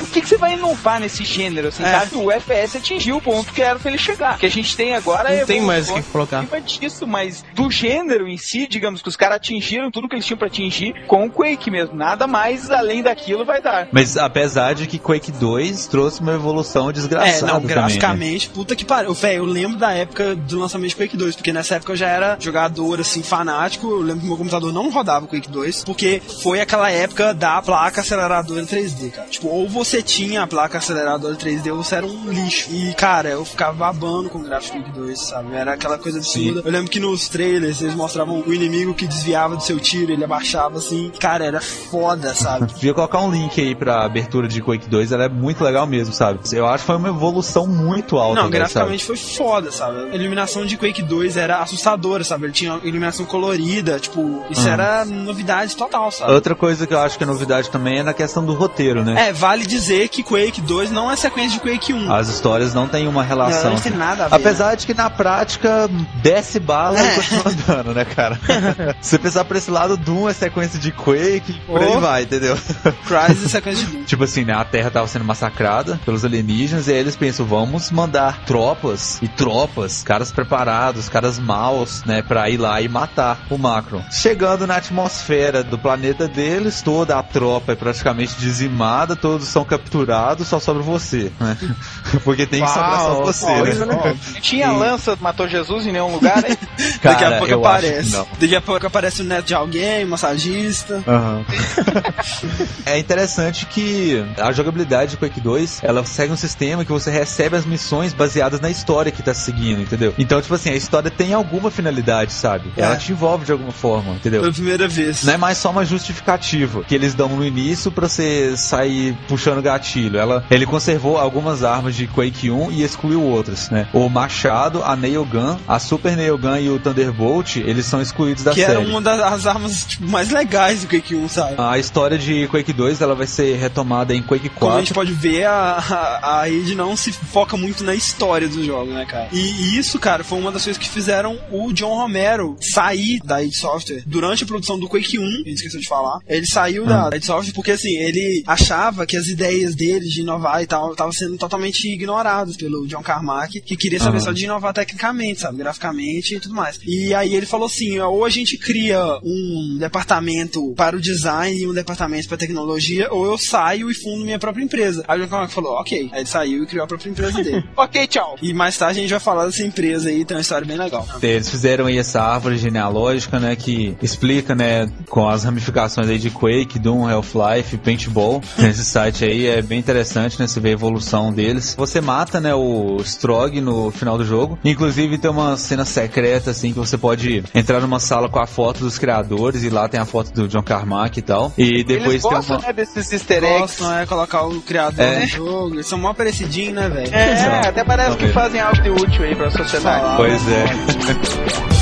O que, que você vai inovar nesse gênero, assim, É. cara? O FPS atingiu o ponto que era pra ele chegar. O que a gente tem agora é Não tem mais o que colocar. disso, mas do gênero em si, digamos que os caras atingiram tudo que eles tinham pra atingir com o Quake mesmo. Nada mais além daquilo vai dar. Mas apesar de que Quake 2 trouxe uma evolução É, desgraçada não, também, né? graficamente, puta que pariu. Véi, eu lembro da época do lançamento de Quake 2, porque nessa época eu já era jogador, assim, fanático. Eu lembro que meu computador não rodava o Quake 2, porque foi aquela época da placa aceleradora 3D, cara. Tipo, ou você tinha a placa aceleradora 3D ou você era um lixo. E, cara, eu ficava babando com o gráfico do Quake 2, sabe? Era aquela coisa absurda. Eu lembro que nos trailers eles mostravam o inimigo que desviava do seu tiro, ele abaixava assim. Cara, era foda, sabe? Devia colocar um link aí pra abertura de Quake 2, ela é muito legal mesmo, sabe? Eu acho que foi uma evolução muito alta, Não, graficamente foi foda, sabe? A iluminação de Quake 2 era assustadora, sabe? Ele tinha iluminação colorida, tipo, isso Ah. era novidade total, sabe? sabe? Outra coisa que eu acho que é novidade também é na questão do roteiro, né? É, vale dizer que Quake 2 não é sequência de Quake 1. As histórias não têm uma relação. Não, não tem nada a ver, Apesar de que na prática desce bala É. e continua andando, né, cara? Se você pensar por esse lado, Doom é sequência de Quake por aí Oh. vai, entendeu? Crysis é sequência de Doom. Tipo assim, né? A Terra tava sendo massacrada pelos alienígenas e aí eles pensam, vamos mandar tropas e tropas, caras preparados, caras maus, né? Pra ir lá e matar o Macron. Chegando na atmosfera do planeta deles, toda a tropa é praticamente dizimada, todos são capturados, só sobra você, né? Porque tem que sobrar só você, né? óbvio. Tinha lança, matou Jesus em nenhum lugar, né? Daqui a Cara, pouco eu acho que aparece. não. Daqui a pouco aparece o neto de alguém, massagista. Aham. é interessante que a jogabilidade de Quake 2, ela segue um sistema que você recebe as missões baseadas na história que tá seguindo, entendeu? Então, tipo assim, a história tem alguma finalidade, sabe? É. Ela te envolve de alguma forma, entendeu? Pela primeira vez. Não é mais só uma justificativa que eles dão no início pra você sair puxando gatilho. Ela, ele conservou algumas armas de Quake 1 e excluiu outras, né? O machado, a Nail Gun, a Super Nail Gun e o Thunderbolt, eles são excluídos da que série. era uma das armas tipo, mais legais do Quake 1, sabe? A história de Quake 2 ela vai ser retomada em Quake 4. Como a gente pode ver, a, a, a id não se foca muito na história dos jogos, né, cara? E, e, isso, cara, foi uma das coisas que fizeram o John Romero sair da id Software durante a produção do Quake 1, a gente esqueceu de falar. Ele saiu hum. da id Software porque, assim, ele achava que as ideias dele de inovar e tal estavam sendo totalmente ignoradas pelo John Carmack, que queria saber uhum. só de inovar tecnicamente, sabe? Graficamente e tudo mais. E aí ele falou assim: ou a gente cria um departamento para o design e um departamento para tecnologia, ou eu saio e fundo minha própria empresa. Aí o John Carmack falou: ok. Aí ele saiu e criou a própria empresa dele. ok, tchau. E mais tarde a gente vai falar dessa empresa aí, tem uma história bem legal. Eles fizeram aí essa árvore genealógica, né, que explica, né, com as ramificações aí de Quake, Doom, Half-Life, Paintball. Esse site aí é bem interessante, né, você vê a evolução deles. Você mata, né, o Strog no final do jogo. Inclusive tem uma cena secreta, assim, que você pode entrar numa sala com a foto dos criadores e lá tem a foto do John Carmack e tal. E depois Eles gostam, tem uma... né, desses easter eggs. Gostam, é, colocar o criador é. no jogo. Eles são mó parecidinhos, né, velho? É, até parece que fazem algo de útil aí pra sociedade. Pois é.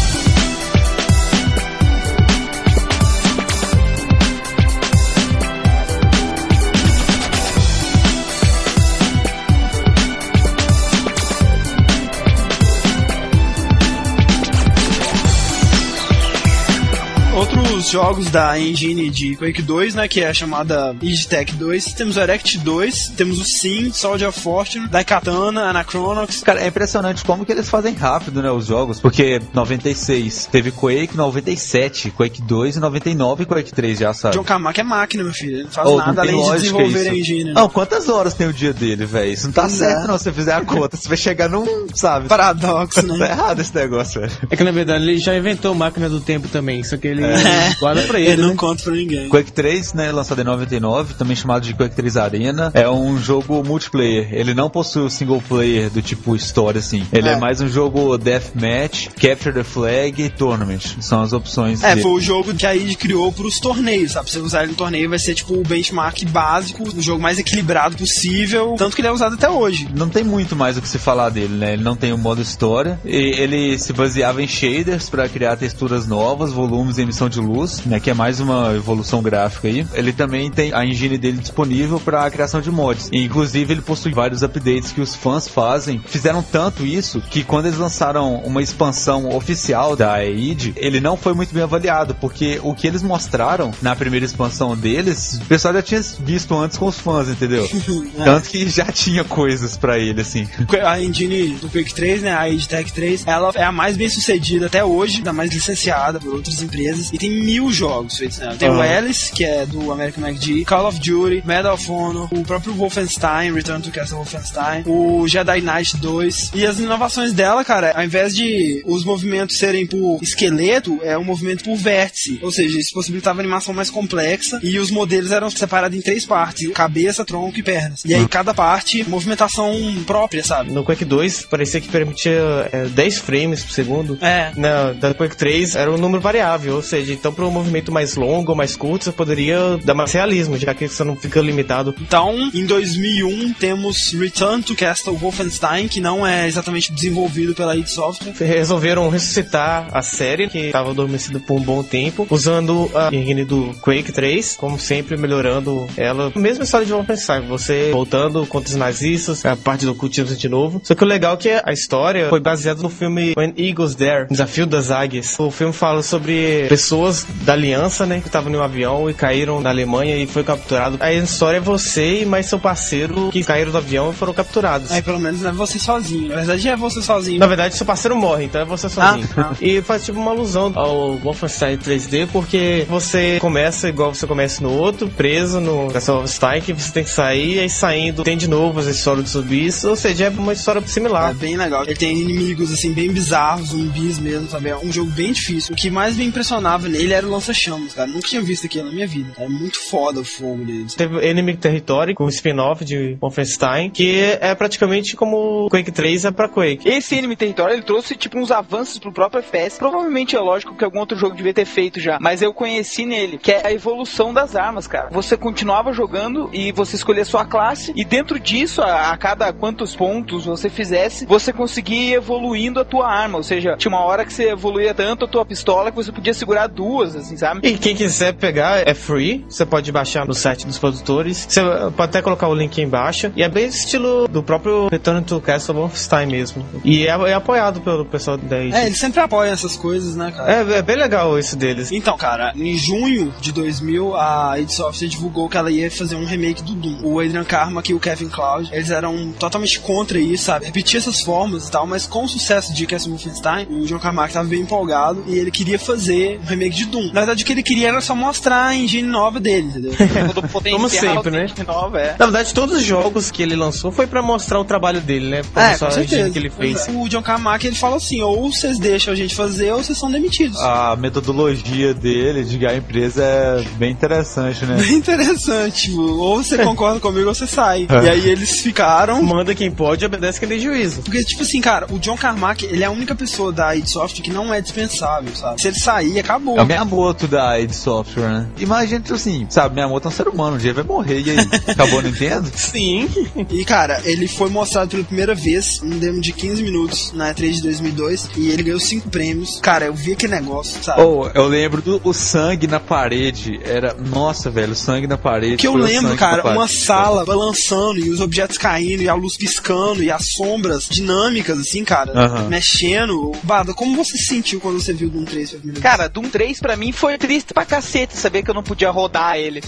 jogos da engine de Quake 2, né, que é a chamada Tech 2. Temos o Erect 2, temos o Sim, Soldier of Fortune, Daikatana, Anachronox. Cara, é impressionante como que eles fazem rápido, né, os jogos, porque 96 teve Quake, 97 Quake 2 e 99 Quake 3 já, sabe? John Carmack é máquina, meu filho. Ele não faz oh, nada não além de desenvolver isso. a engine. Né? Não, quantas horas tem o dia dele, velho? Isso não tá pois certo, é. não, se você fizer a conta. Você vai chegar num, sabe? Paradoxo, né? tá errado esse negócio, velho. É que na verdade ele já inventou máquina do tempo também, só que ele é. guarda pra ele. Ele né? não conta pra ninguém. Quake 3, né, lançado em 99, também chamado de Quake 3 Arena, é um jogo multiplayer. Ele não possui o single player do tipo história, assim. Ele é, é mais um jogo deathmatch, capture the flag e tournament. São as opções. É, dele. foi o jogo que a id criou pros torneios, sabe? Se você usar ele no torneio, vai ser tipo o benchmark básico, o jogo mais equilibrado possível, tanto que ele é usado até hoje. Não tem muito mais o que se falar dele, né? Ele não tem o um modo história. E ele se baseava em shaders para criar texturas novas, volumes e emissão de luz, né? Que é mais uma evolução gráfica aí. Ele também tem a engine dele disponível para a criação de mods. E, inclusive, ele possui vários updates que os fãs fazem. Fizeram tanto isso que quando eles lançaram uma expansão oficial da EID, ele não foi muito bem avaliado, porque o que eles mostraram na primeira expansão deles, o pessoal já tinha visto antes com os fãs, entendeu? é. Tanto que já tinha coisas para ele, assim. A engine do Quake 3, né, a EID Tech 3, ela é a mais bem sucedida até hoje, a mais licenciada por outras empresas, e tem mil jogos feitos nela. Tem uhum. o Alice, que é do American MacD, Call of Duty, Medal of Honor, o próprio Wolfenstein, Return to Castle Wolfenstein, o Jedi Knight 2. E as inovações dela, cara, ao invés de os movimentos serem por esqueleto, é um movimento por vértice. Ou seja, isso possibilitava animação mais complexa e os modelos eram separados em três partes: cabeça, tronco e pernas. E aí uhum. cada parte, movimentação própria, sabe? No Quake 2 parecia que permitia é, 10 frames por segundo. É. Na, da Quake 3 era um número variável, ou seja, então para um movimento mais longo ou mais curto, você poderia dar mais realismo, já que você não fica limitado. Então, em 2001, temos Return to Castle Wolfenstein, que não é exatamente desenvolvido pela id Software. Resolveram ressuscitar a série, que estava adormecida por um bom tempo, usando a engine do Quake 3, como sempre, melhorando ela. Mesma história de Wolfenstein, você voltando contra os nazistas, a parte do cultismo de novo. Só que o legal é que a história foi baseada no filme When Eagles Dare, Desafio das Águias. O filme fala sobre pessoas da aliança, né, que estavam em um avião e caíram na Alemanha e foi capturado. Aí a história é você e mais seu parceiro que caíram do avião e foram capturados. Aí pelo menos é você sozinho. Na verdade é você sozinho. Na verdade seu parceiro morre, então é você sozinho. Ah, ah. E faz tipo uma alusão ao Wolfenstein 3D porque você começa igual você começa no outro, preso no Wolfenstein, que você tem que sair, aí saindo tem de novo as histórias dos zumbis, ou seja, é uma história similar. É bem legal. Ele tem inimigos assim bem bizarros, zumbis mesmo, sabe? É um jogo bem difícil. O que mais me impressionava nele era o lança-chamas, cara. Nunca tinha visto aquilo na minha vida. É muito foda o fogo deles. Teve Enemy Territory, com um spin-off de Wolfenstein, que é praticamente como Quake 3 é pra Quake. Esse Enemy Territory, ele trouxe, tipo, uns avanços pro próprio FPS. Provavelmente é lógico que algum outro jogo devia ter feito já, mas eu conheci nele, que é a evolução das armas, cara. Você continuava jogando e você escolhia sua classe, e dentro disso, a, a cada quantos pontos você fizesse, você conseguia ir evoluindo a tua arma. Ou seja, tinha uma hora que você evoluía tanto a tua pistola que você podia segurar duas assim, sabe? E quem quiser pegar é free, você pode baixar no site dos produtores. Você pode até colocar o link aí embaixo. E é bem estilo do próprio Return to Castle Wolfenstein mesmo. E é, é apoiado pelo pessoal da id. É, eles sempre apoiam essas coisas, né, cara? É, é bem legal esse deles. Então, cara, em junho de 2000, a id Software divulgou que ela ia fazer um remake do Doom. O Adrian Carmack e o Kevin Cloud, eles eram totalmente contra isso, sabe? Repetir essas formas e tal, mas com o sucesso de Castle Wolfenstein, o John Carmack tava bem empolgado e ele queria fazer um remake de Doom. Na verdade, o que ele queria era só mostrar a engine nova dele, entendeu? Todo Como sempre, né? Nova, é. Na verdade, todos os jogos que ele lançou foi pra mostrar o trabalho dele, né? Pra É, com certeza. que ele fez. O John Carmack, ele falou assim, ou vocês deixam a gente fazer, ou vocês são demitidos. A metodologia dele de ganhar empresa é bem interessante, né? Bem interessante, tipo, ou você concorda comigo ou você sai. É. E aí eles ficaram Manda quem pode e obedece quem tem juízo. Porque, tipo assim, cara, o John Carmack, ele é a única pessoa da id Software que não é dispensável, sabe? Se ele sair, acabou. É Miyamoto da id Software, né? Imagina, tipo assim, sabe, Miyamoto é um ser humano, um dia vai morrer, e aí? Acabou a Nintendo? Sim. E, cara, ele foi mostrado pela primeira vez, um demo de 15 minutos na E3 de 2002, e ele ganhou 5 prêmios. Cara, eu vi aquele negócio, sabe? Oh, eu lembro do o sangue na parede. Era. Nossa, velho, o sangue na parede. que eu lembro, cara, parede. uma sala balançando e os objetos caindo e a luz piscando e as sombras dinâmicas, assim, cara, Aham. mexendo. Bada, como você se sentiu quando você viu o Doom 3 pela primeira vez? Cara, Doom 3 pra mim foi triste pra cacete saber que eu não podia rodar ele.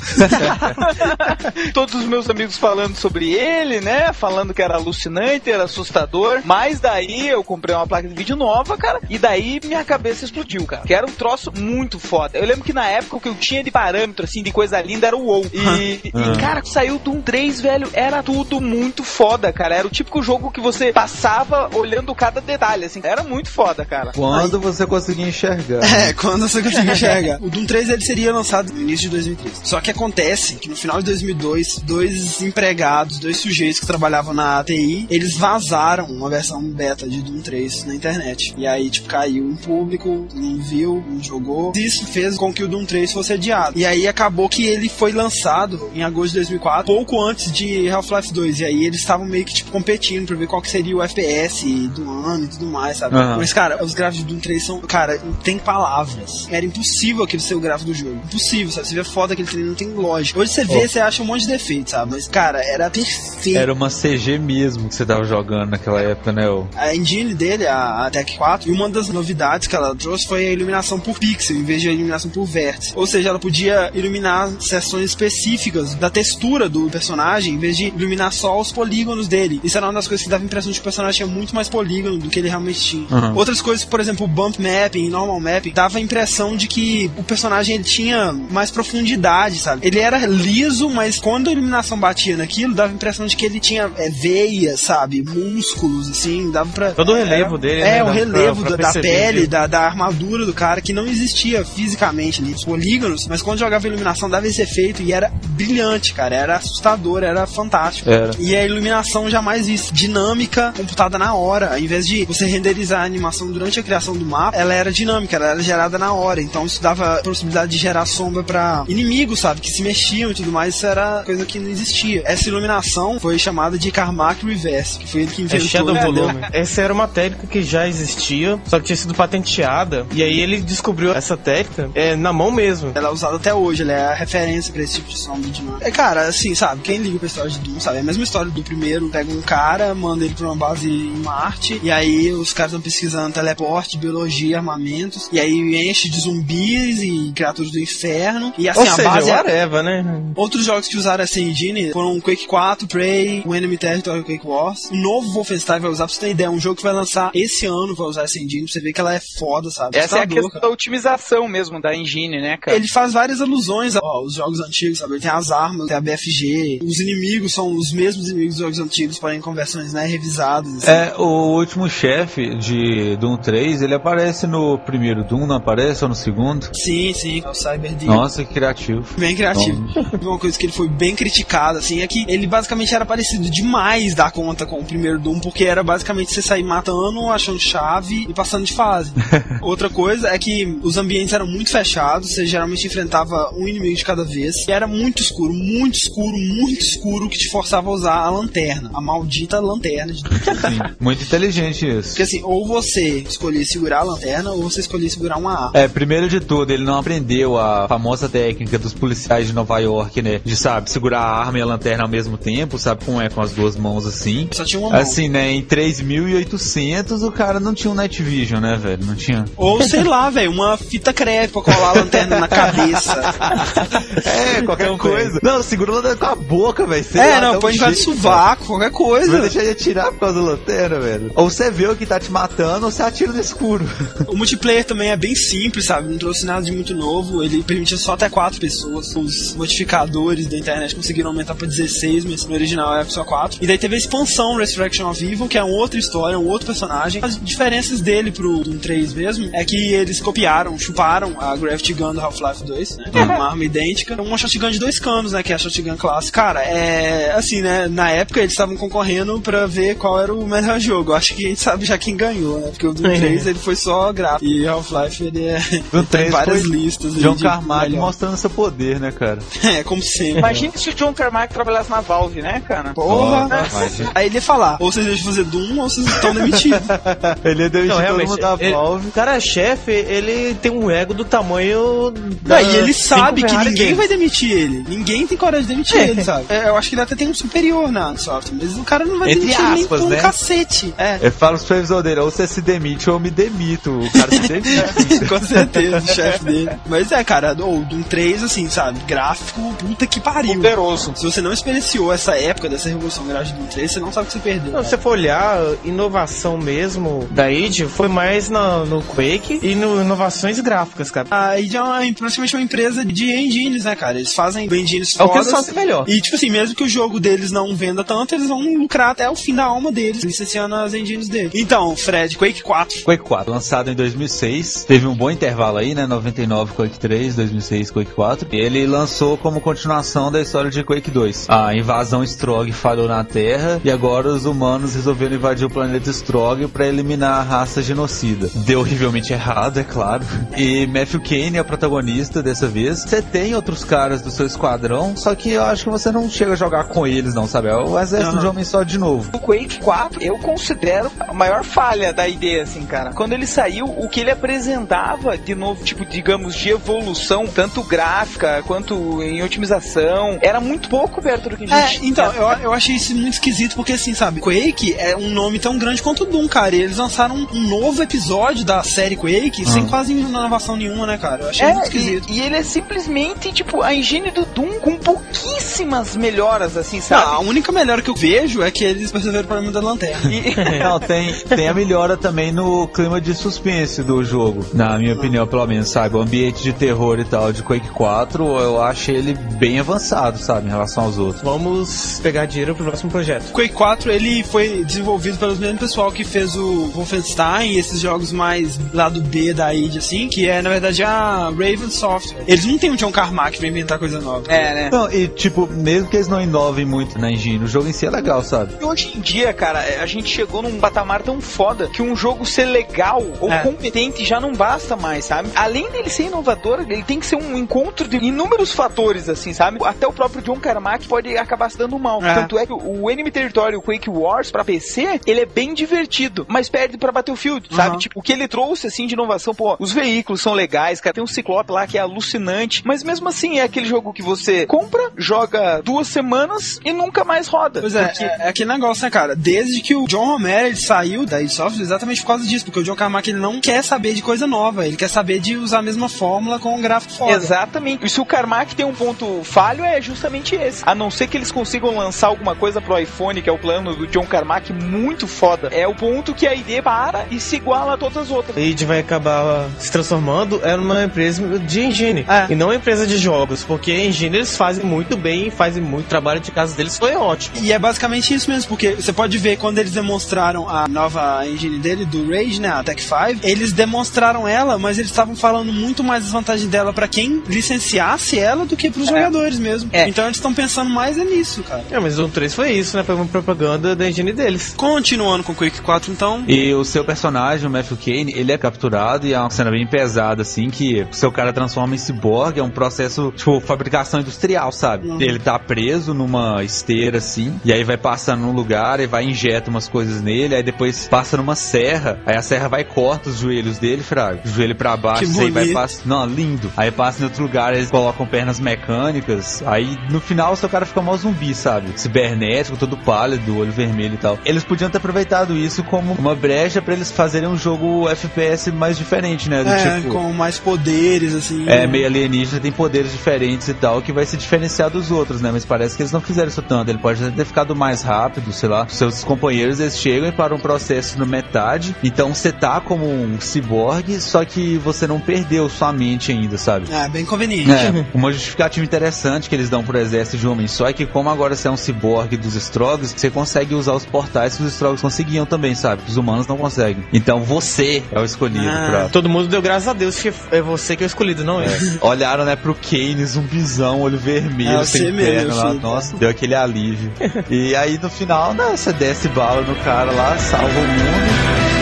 Todos os meus amigos falando sobre ele, né? Falando que era alucinante, era assustador. Mas daí eu comprei uma placa de vídeo nova, cara. E daí minha cabeça explodiu, cara. Que era um troço muito foda. Eu lembro que na época o que eu tinha de parâmetro, assim, de coisa linda era o WoW. E, e, cara, saiu Doom 3, velho, era tudo muito foda, cara. Era o típico jogo que você passava olhando cada detalhe, assim. Era muito foda, cara. Quando você conseguia enxergar. É, quando você conseguir enxergar. O Doom 3 ele seria lançado no início de 2003. Só que acontece que no final de 2002, dois empregados, dois sujeitos que trabalhavam na TI, eles vazaram uma versão beta de Doom 3 na internet. E aí, tipo, caiu em público, não viu, não jogou. Isso fez com que o Doom 3 fosse adiado. E aí acabou que ele foi lançado em agosto de 2004, pouco antes de Half-Life 2. E aí eles estavam meio que, tipo, competindo pra ver qual que seria o FPS do ano e tudo mais, sabe? Aham. Mas, cara, os gráficos de Doom 3 são, cara, tem palavras. Era impossível aquele ser o gráfico do jogo. Impossível, sabe? Você vê foto daquele trem, não tem lógica. Hoje você vê, Oh. você acha um monte de defeito, sabe? Mas, cara, era perfeito. Era uma CG mesmo que você tava jogando naquela época, né? ô? A engine dele, a, a Tech 4, e uma das novidades que ela trouxe foi a iluminação por pixel, em vez de a iluminação por vértice. Ou seja, ela podia iluminar seções específicas da textura do personagem, em vez de iluminar só os polígonos dele. Isso era uma das coisas que dava a impressão de que o personagem tinha muito mais polígono do que ele realmente tinha. Uhum. Outras coisas, por exemplo, o bump mapping e normal mapping, dava a impressão de que o personagem ele tinha mais profundidade, sabe? Ele era liso, mas quando a iluminação batia naquilo, dava a impressão de que ele tinha é, veias, sabe? Músculos, assim, dava pra. Todo o relevo é, dele, É, né? o relevo pra- pra da, da pele, da, da armadura do cara, que não existia fisicamente ali, os polígonos, mas quando jogava a iluminação dava esse efeito e era brilhante, cara. Era assustador, era fantástico. Era. E a iluminação jamais vista, dinâmica, computada na hora. Ao invés de você renderizar a animação durante a criação do mapa, ela era dinâmica, ela era gerada na hora. Então isso dava a possibilidade de gerar sombra pra inimigos, sabe? Que se mexiam e tudo mais. Isso era coisa que não existia. Essa iluminação foi chamada de Carmack Reverse, que foi ele que É inventou. Shadow né? Volume. Essa era uma técnica que já existia, só que tinha sido patenteada. E aí ele descobriu essa técnica é, na mão mesmo. Ela é usada até hoje, ela é a referência pra esse tipo de sombra de mano. É, cara, assim, sabe, quem liga pra história de Doom, sabe? É a mesma história do primeiro, pega um cara, manda ele pra uma base em Marte, e aí os caras estão pesquisando teleporte, biologia, armamentos, e aí enche de zumbis e criaturas do inferno, e assim, Ou a seja, base é... whatever, né? Outros jogos que usaram essa engine foram Quake 4, Prey, o Enemy Territory Quake Wars. O novo Wolfenstein vai usar, pra você ter ideia, um jogo que vai lançar esse ano vai usar essa engine, pra você ver que ela é foda, sabe? Essa é a questão cara. da otimização mesmo da engine, né, cara? Ele faz várias alusões aos jogos antigos, sabe? Ele tem as armas, tem a BFG. Os inimigos são os mesmos inimigos dos jogos antigos, porém com versões né, revisadas. assim. É, o último chefe de Doom 3, ele aparece no primeiro Doom, não aparece? Ou no segundo? Sim, sim, é o Cyber. Nossa, que criativo. Bem criativo. Uma coisa que ele foi bem criticado, assim, é que ele basicamente era parecido demais da conta com o primeiro Doom, porque era basicamente você sair matando, achando chave e passando de fase. Outra coisa é que os ambientes eram muito fechados, você geralmente enfrentava um inimigo de cada vez, e era muito escuro, muito escuro, muito escuro, que te forçava a usar a lanterna, a maldita lanterna. De... Sim, muito inteligente isso. Porque assim, ou você escolhia segurar a lanterna, ou você escolhia segurar uma arma. É, primeiro de de tudo, ele não aprendeu a famosa técnica dos policiais de Nova York, né? De, sabe, segurar a arma e a lanterna ao mesmo tempo, sabe como é com as duas mãos assim. Só tinha uma mão. Assim, né, em 3800 o cara não tinha um Night Vision, né, velho? Não tinha. Ou sei lá, velho, uma fita crepe pra colar a lanterna na cabeça. É, qualquer coisa. Não, segura a lanterna com a boca, velho. É, lá, não, um põe debaixo do jeito, sovaco, qualquer Vai coisa. deixar de atirar por causa da lanterna, velho. Ou você vê o que tá te matando, ou você atira no escuro. O multiplayer também é bem simples, sabe? Não trouxe nada de muito novo. Ele permitia só até 4 pessoas. Os modificadores da internet conseguiram aumentar pra 16, mas no original era só 4. E daí teve a expansão Resurrection of Evil, que é uma outra história, um outro personagem. As diferenças dele pro Doom 3 mesmo é que eles copiaram, chuparam a Gravity Gun do Half-Life 2, né? É uma arma idêntica. Uma shotgun de dois canos, né? Que é a shotgun clássica. Cara, é assim, né? Na época eles estavam concorrendo pra ver qual era o melhor jogo. Acho que a gente sabe já quem ganhou, né? Porque o Doom 3 ele foi só gráfico. E Half-Life ele é. Tem 3 várias foi listas. John de Carmack melhor. mostrando seu poder, né, cara? É, como sempre. Imagina se o John Carmack trabalhasse na Valve, né, cara? Porra! Imagina. Aí ele ia falar: ou vocês deixam de fazer Doom ou vocês estão demitidos. Ele é demitir Não, todo mundo da ele- Valve. o cara chefe, ele tem um ego do tamanho Não, da e ele sabe que ninguém Games. vai demitir ele. Ninguém tem coragem de demitir É. ele, sabe? É, eu acho que ele até tem um superior na software, mas o cara não vai Entre demitir nem aspas, por um né? cacete. É. Eu falo pro supervisor dele, ou você se demite ou eu me demito. O cara se demite. Com certeza, chefe dele. Mas é, cara, o Doom 3, assim, sabe? Gráfico, puta que pariu. Poderoso. Se você não experienciou essa época dessa revolução gráfica do Doom 3, você não sabe o que você perdeu. Não, se você for olhar, inovação mesmo da id foi mais no, no Quake e no inovações gráficas, cara. A id é uma, praticamente uma empresa de engines, né, cara? Eles fazem engines É o que eles fazem melhor. E, tipo assim, mesmo que o jogo deles não venda tanto, eles vão lucrar até o fim da alma deles, licenciando as engines deles. Então, Fred, Quake 4. Quake 4, lançado em 2006. Teve um bom intervalo aí, né? 99 Quake 3, 2006 Quake 4. E ele lançou como continuação da história de Quake 2. A invasão Strog falhou na Terra e agora os humanos resolveram invadir o planeta Strog para eliminar a raça genocida. Deu horrivelmente errado, é claro. E Matthew Kane é o protagonista dessa vez. Você tem outros caras do seu esquadrão, só que eu acho que você não chega a jogar com eles, não, sabe? É o exército Aham. de homem só de novo. O Quake 4 eu considero a maior falha da ideia, assim, cara. Quando ele saiu, o que ele apresentava de novo, tipo, digamos, de evolução, tanto gráfica quanto em otimização, era muito pouco perto do que a É, gente então, eu, eu achei isso muito esquisito, porque assim, sabe, Quake é um nome tão grande quanto o Doom, cara. E eles lançaram um, um novo episódio da série Quake sem quase inovação nenhuma, né, cara? Eu achei muito É, esquisito. e, e ele é simplesmente, tipo, a engine do Doom com pouquíssimas melhoras, assim, Não, sabe? a única melhora que eu vejo é que eles perceberam o problema da lanterna. E- Não, tem, tem a melhora também no clima de suspense do jogo, na minha opinião, pelo menos, sabe? O ambiente de terror e tal de Quake 4, eu achei ele bem avançado, sabe, em relação aos outros. Vamos pegar dinheiro pro próximo projeto. Quake 4 ele foi desenvolvido pelo mesmo pessoal que fez o Wolfenstein e esses jogos mais lado B da id, assim, que é na verdade a Raven Software. Eles não têm um John Carmack pra inventar coisa nova. É, né? Não, e tipo, mesmo que eles não inovem muito na engine, o jogo em si é legal, sabe? E hoje em dia, cara, a gente chegou num patamar tão foda que um jogo ser legal ou É. competente já não basta mais, sabe? Além dele ser inovador, ele tem que ser um encontro de inúmeros fatores, assim, sabe? Até o próprio John Carmack pode acabar se dando mal. É. Tanto é que o Enemy Territory, o Quake Wars, pra PC, ele é bem divertido, mas perde pra Battlefield, sabe? Uhum. Tipo, o que ele trouxe, assim, de inovação, pô, os veículos são legais, cara, tem um Ciclope lá que é alucinante, mas mesmo assim é aquele jogo que você compra, joga duas semanas e nunca mais roda. Pois é, Porque- é, é aquele negócio, né, cara? Desde que o John Romero ele saiu da Software exatamente por causa disso, porque o John Carmack ele não quer saber de coisa nova, ele quer saber de usar a mesma fórmula com um gráfico foda. Exatamente. E se o Carmack tem um ponto falho, é justamente esse. A não ser que eles consigam lançar alguma coisa pro iPhone, que é o plano do John Carmack, muito foda. É o ponto que a ID para e se iguala a todas as outras. A id vai acabar se transformando é numa empresa de engine É. e não uma empresa de jogos, porque a engine eles fazem muito bem e fazem muito trabalho de casa deles foi ótimo. E é basicamente isso mesmo, porque você pode ver quando eles demonstraram a nova engine dele, do Rage, né, a Tech 5, eles demonstraram ela, mas eles estavam falando muito mais das vantagens dela pra quem licenciasse ela do que pros jogadores mesmo. É. Então eles estão pensando mais é nisso, cara. É, mas o 3 foi isso, né? Foi uma propaganda da engine deles. Continuando com Quake 4, então. E o seu personagem, o Matthew Kane, ele é capturado e é uma cena bem pesada, assim, que o seu cara transforma em cyborg, é um processo, tipo, fabricação industrial, sabe? ele tá preso numa esteira assim, e aí vai passando num lugar e vai injeta umas coisas nele, aí depois passa numa serra, aí a serra vai e corta os joelhos dele, fraga. O joelho pra baixo, Aí vai passa. Não, lindo. Aí passa em outro lugar, eles colocam pernas mecânicas. Aí no final seu cara fica mó zumbi, sabe? Cibernético, todo pálido, olho vermelho e tal. Eles podiam ter aproveitado isso como uma brecha pra eles fazerem um jogo FPS mais diferente, né? Do É, tipo. com mais poderes, assim. É, meio alienígena, tem poderes diferentes e tal, que vai se diferenciar dos outros, né? Mas parece que eles não fizeram isso tanto. Ele pode ter ficado mais rápido, sei lá. Seus companheiros, eles chegam e param um processo na metade. Então você tá como um ciborgue, só que você não perdeu sua mente ainda, sabe? É, bem conveniente. É, uma justificativa interessante que eles dão pro exército de homem só é que como agora você é um ciborgue dos Strogs, você consegue usar os portais que os Strogs conseguiam também, sabe? Os humanos não conseguem. Então você é o escolhido Ah. pra... Todo mundo deu graças a Deus que é você que é o escolhido, não é? Olharam, né, pro Kane, zumbizão, olho vermelho, É, sem você mesmo, perna lá. Nossa, deu aquele alívio. e aí no final, né, você desce bala no cara lá, salva o mundo.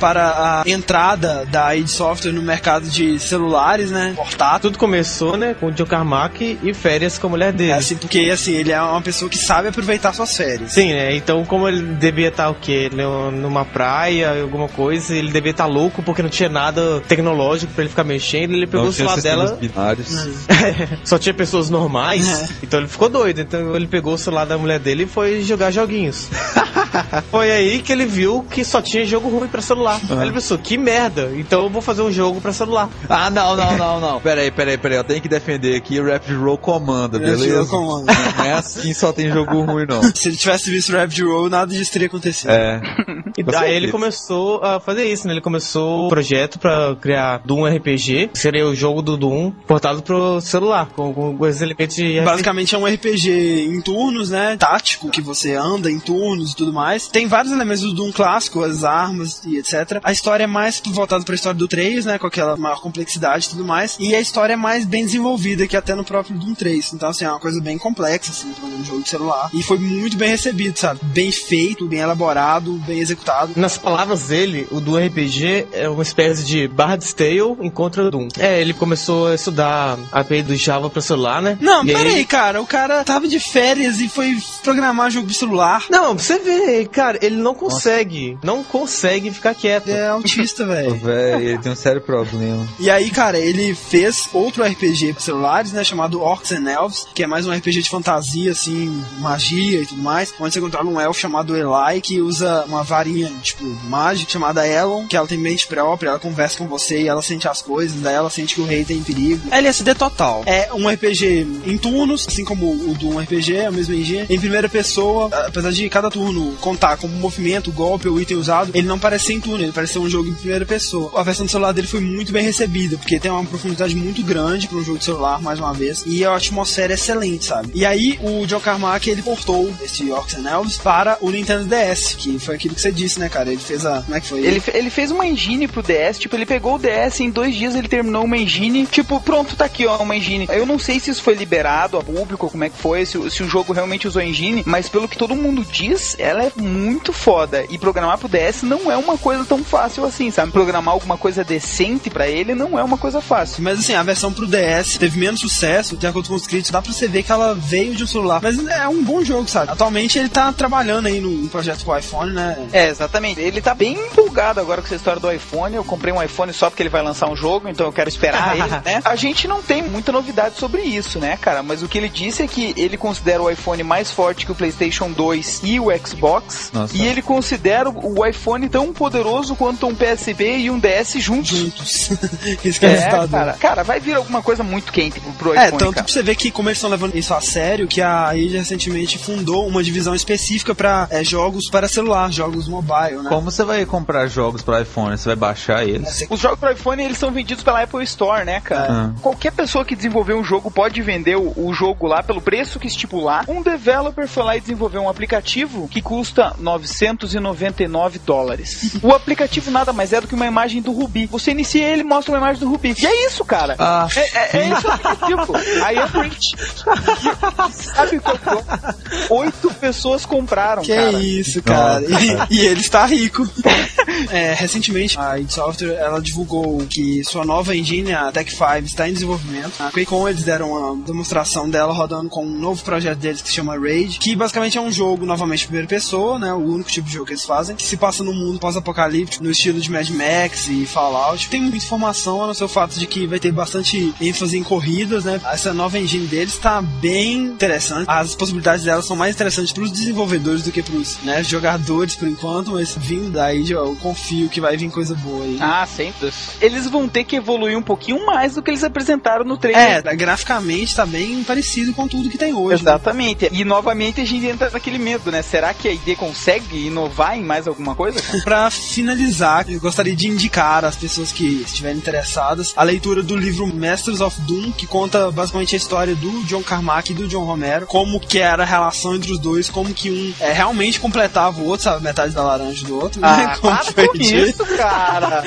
Para a entrada da id Software no mercado de celulares, né? Portátil. Tudo começou, né, com o Joe Carmack e férias com a mulher dele. É, assim, porque assim, ele é uma pessoa que sabe aproveitar suas férias. Sim, né? Então, como ele devia estar o quê? Numa praia, alguma coisa, ele devia estar louco porque não tinha nada tecnológico pra ele ficar mexendo. Ele pegou Não o celular dela. binários. Só tinha pessoas normais, É. então ele ficou doido. Então ele pegou o celular da mulher dele e foi jogar joguinhos. foi aí que ele viu que só tinha jogo ruim pra celular. Aí ele pensou, que merda, então eu vou fazer um jogo pra celular. Ah, não, não, não, não. Peraí, peraí, peraí. Eu tenho que defender aqui o Rapid Roll comanda, Rapid beleza? Roll comanda. Não é assim só tem jogo ruim, não. Se ele tivesse visto Rapid Roll, nada disso teria acontecido. É. E daí certeza. ele começou a fazer isso, né? Ele começou o projeto pra criar Doom RPG, que seria o jogo do Doom portado pro celular, com, os elementos de Basicamente é um RPG em turnos, né? Tático, que você anda em turnos e tudo mais. Tem vários elementos do Doom clássico, as armas e etc. A história é mais voltada pra história do 3, né? Com aquela maior complexidade e tudo mais. E a história é mais bem desenvolvida que até no próprio Doom 3. Então, assim, é uma coisa bem complexa, assim, pra um jogo de celular. E foi muito bem recebido, sabe? Bem feito, bem elaborado, bem executado. Nas palavras dele, o Doom RPG é uma espécie de Bard's Tale encontra Doom. É, ele começou a estudar a API do Java pra celular, né? Não, E peraí, cara. O cara tava de férias e foi programar jogo de celular. Não, pra você ver, cara, ele não consegue, não consegue ficar quieto. É autista, velho. Véi, ele tem um sério problema. E aí, cara, ele fez outro RPG para celulares, né, chamado Orcs and Elves, que é mais um RPG de fantasia, assim, magia e tudo mais, onde você controla um elfo chamado Eli, que usa uma varinha, tipo, mágica, chamada Elon, que ela tem mente própria, ela conversa com você e ela sente as coisas, daí ela sente que o rei tem perigo. LSD total. É um RPG em turnos, assim como o Doom RPG, é o mesmo engine, em primeira pessoa, apesar de cada turno contar como movimento, golpe ou item usado, ele não parece ser em turno, ele parece ser um jogo em primeira pessoa. A versão do celular dele foi muito bem recebida, porque tem uma profundidade muito grande para um jogo de celular, mais uma vez, e a atmosfera é excelente, sabe? E aí, o Joe Carmack, ele portou esse Orcs and Elves para o Nintendo DS, que foi aquilo que você disse, né, cara? Ele fez a... como é que foi? Ele, ele fez uma engine pro DS, tipo, ele pegou o DS em dois dias ele terminou uma engine, tipo, pronto, tá aqui, ó, uma engine. Eu não sei se isso foi liberado a público, como é que foi, se, o- se o jogo realmente usou engine, mas pelo que todo mundo diz, ela é muito foda. E programar pro DS não é uma coisa tão fácil assim, sabe? Programar alguma coisa decente pra ele não é uma coisa fácil. Mas assim, a versão pro DS teve menos sucesso, de acordo com os críticos, dá pra você ver que ela veio de um celular. Mas é um bom jogo, sabe? Atualmente ele tá trabalhando aí num projeto pro iPhone, né? É, exatamente. Ele tá bem empolgado agora com essa história do iPhone. Eu comprei um iPhone só porque ele vai lançar um jogo, então eu quero esperar ele, né? A gente não tem muita novidade sobre isso, né, cara? Mas o que ele disse é que ele considera o iPhone mais forte que o PlayStation 2 e o Xbox. Nossa. E ele considera o iPhone tão poderoso quanto um PSP e um DS juntos. Juntos. Isso que é, É, cara. Cara, vai vir alguma coisa muito quente pro, É, iPhone, tanto cara. pra você ver que como eles estão levando isso a sério, que a id recentemente fundou uma divisão específica pra é, jogos para celular, jogos mobile, né? Como você vai comprar jogos para iPhone? Você vai baixar eles? Os jogos para iPhone eles são vendidos pela Apple Store, né, cara? É. Qualquer pessoa que desenvolver um jogo pode vender o, o jogo lá pelo preço que estipular. Um developer foi lá e desenvolveu um aplicativo que custa 999 dólares. o aplicativo nada mais é do que uma imagem do Ruby. Você inicia ele mostra uma imagem do Ruby. E é isso, cara. Ah, É, é, é esse o aplicativo. Aí é print. Sabe qual foi? Oito pessoas compraram, Que cara. isso, cara. E, e ele está rico. É, recentemente, a id Software ela divulgou que sua nova engine, a Tech 5, está em desenvolvimento. A QuakeCon eles deram uma demonstração dela rodando com um novo projeto deles que se chama Raid, que basicamente é um jogo novamente primeira pessoa, né? O único tipo de jogo que eles fazem, que se passa num mundo pós-apocalíptico, no estilo de Mad Max e Fallout. Tem muita informação no seu fato de que vai ter bastante ênfase em corridas, né? Essa nova engine deles está bem interessante. As possibilidades dela são mais interessantes para os desenvolvedores do que para os né, jogadores por enquanto, mas vindo daí eu confio que vai vir coisa boa aí. Ah, sempre. Eles vão ter que evoluir um pouquinho mais do que eles apresentaram no trailer. É, graficamente tá bem parecido com tudo que tem hoje. né? Exatamente. E novamente a gente entra naquele medo, né? Será que a ID consegue inovar em mais alguma coisa? Pra finalizar, eu gostaria de indicar às pessoas que estiverem interessadas a leitura do livro Masters of Doom, que conta basicamente a história do John Carmack e do John Romero, como que era a relação entre os dois, como que um é, realmente completava o outro, sabe, metade da laranja do outro, né? Como para foi com isso, cara!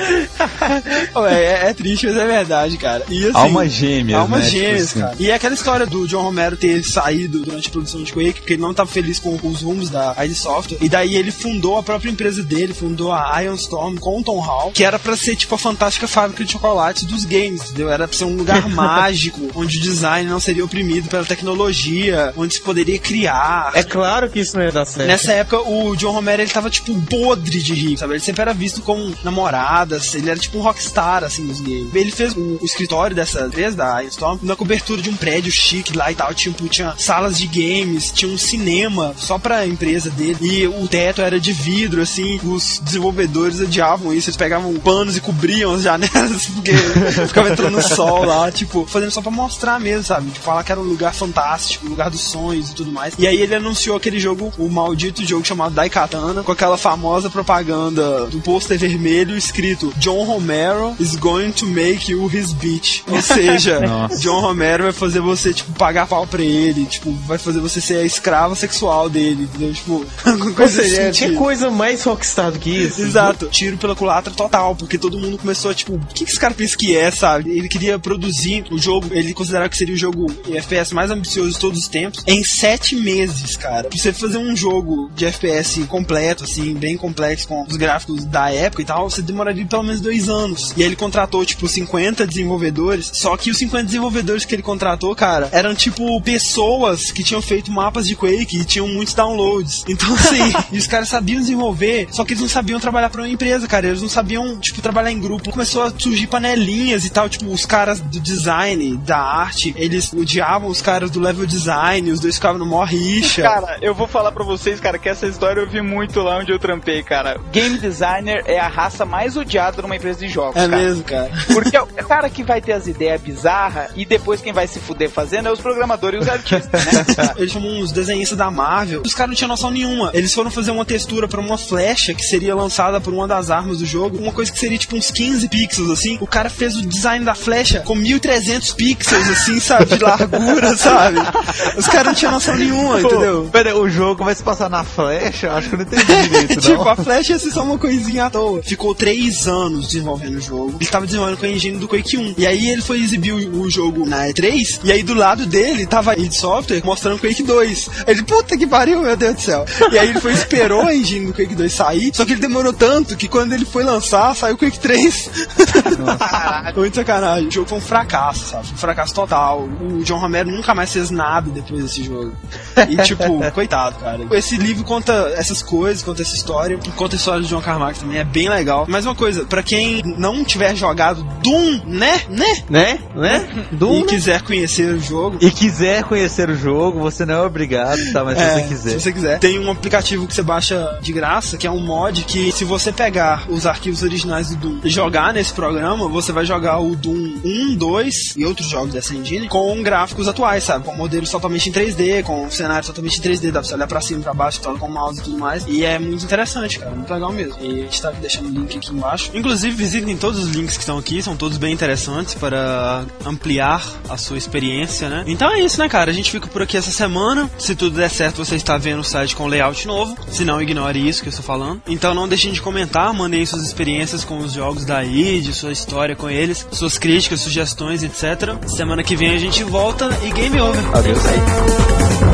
Ué, é, é triste, mas é verdade, cara. E, assim, Almas gêmeas, Almas né? Tipo gêmeas, assim. cara. E aquela história do John Romero ter saído durante a produção de Quake, porque ele não estava feliz com os rumos da ID Software. E daí ele fundou a própria empresa dele, fundou a Ion Storm com o Tom Hall, que era pra ser tipo a fantástica fábrica de chocolates dos games, entendeu? Era pra ser um lugar mágico, onde o design não seria oprimido pela tecnologia, onde se poderia criar. É claro que isso não ia dar certo. Nessa época, o John Romero, ele tava, tipo, podre de rico, sabe? Ele sempre era visto como namoradas, ele era tipo um rockstar, assim, dos games. Ele fez o, o escritório dessa empresa, da Storm, na cobertura de um prédio chique lá e tal, tipo, tinha salas de games, tinha um cinema só pra empresa dele, e o teto era de vidro, assim, os desenvolvedores odiavam isso, eles pegavam panos e cobriam as janelas, porque ficava entrando sol lá, tipo, fazendo só pra mostrar mesmo, sabe? Tipo, falar que era um lugar fantástico, um lugar dos sonhos e tudo mais. E aí ele anunciou aquele jogo, o maldito jogo chamado Daikatana, com aquela famosa propaganda do pôster vermelho escrito John Romero is going to make you his bitch. Ou seja. John Romero vai fazer você, tipo, pagar pau pra ele, tipo, vai fazer você ser a escrava sexual dele, entendeu? Tipo, Ou coisa seja, assim. tinha tipo. coisa mais rockstar do que isso. Exato, tiro pela culatra total, porque todo mundo começou a, tipo, o que, que esse cara pensa que é, sabe? Ele queria produzir o jogo, ele considerava que seria o jogo FPS mais ambicioso de todos os tempos, em sete meses, cara. Pra você fazer um jogo de FPS completo, assim, bem complexo, com os gráficos da época e tal, você demoraria pelo menos dois anos. E aí ele contratou, tipo, 50 desenvolvedores, só que os 50 desenvolvedores que ele contratou, cara, eram, tipo, pessoas que tinham feito mapas de Quake e tinham muitos downloads. Então, assim, e os caras sabiam desenvolver, só que eles não sabiam trabalhar pra uma empresa, cara. Eles não sabiam, tipo, trabalhar em grupo. Começou a surgir panelinhas e tal, tipo, os caras do design, da arte, eles odiavam os caras do level design, os dois ficavam no maior rixa. Cara, eu vou falar pra vocês, cara, que essa história eu vi muito lá onde eu trampei, cara. Game designer é a raça mais odiada numa empresa de jogos, é cara. mesmo, cara. Porque é o cara que vai ter as ideias bizarras e depois quem vai se fuder fazendo é os programadores e os artistas, né? Eles chamam uns desenhistas da Marvel. Os caras não tinham noção nenhuma. Eles foram fazer uma textura pra uma flecha que seria lançada por uma das armas do jogo. Uma coisa que seria tipo uns 15 pixels, assim. O cara fez o design da flecha com 1300 pixels, assim, sabe? De largura, sabe? Os caras não tinham noção nenhuma, entendeu? Pera, aí, o jogo vai se passar na flecha? Acho que eu não entendi direito, tipo, a flecha ia ser só uma coisinha à toa. Ficou três anos desenvolvendo o jogo. Ele tava desenvolvendo com a engine do Quake 1. E aí ele foi exibir o, o jogo na E3. E aí do lado dele tava a id Software mostrando o Quake 2. Ele, puta que pariu, meu Deus do céu. E aí ele foi esperou a engine do Quake 2 sair. Só que ele demorou tanto que quando ele foi lançar, saiu o Quake 3. Muito sacanagem. O jogo foi um fracasso, sabe? Um fracasso total. O John Romero nunca mais fez nada depois desse jogo. E tipo, coitado, cara. Esse livro conta essas coisas, conta essa história, conta a história do John Carmack também é bem legal. Mas uma coisa, pra quem não tiver jogado Doom, né? Né? Né? Né? Doom, e né? quiser conhecer o jogo, E quiser conhecer o jogo, você não é obrigado, tá? Mas É, se você quiser. Se você quiser. Tem um aplicativo que você baixa de graça, que é um mod que se você pegar os arquivos originais do Doom e jogar nesse programa, você vai jogar o Doom 1, 2 e outros jogos dessa engine com gráficos atuais, sabe? Com modelos totalmente em 3D, com cenários totalmente em 3D, dá pra você olhar pra cima, pra baixo, com o mouse e tudo mais. E é muito interessante, cara. Muito legal mesmo. E a gente tá deixando o link aqui embaixo. Inclusive, visitem todos os links que estão aqui, são todos bem interessantes para ampliar a sua experiência, né? Então é isso, né, cara? A gente fica por aqui essa semana. Se tudo der certo, você está vendo o site com layout novo. Se não, ignore isso que eu estou falando. Então não deixem de comentar, mandem suas experiências com os jogos da ID, sua história com eles, suas críticas, sugestões, etc. Semana que vem a gente volta e game over. Adeus. É aí.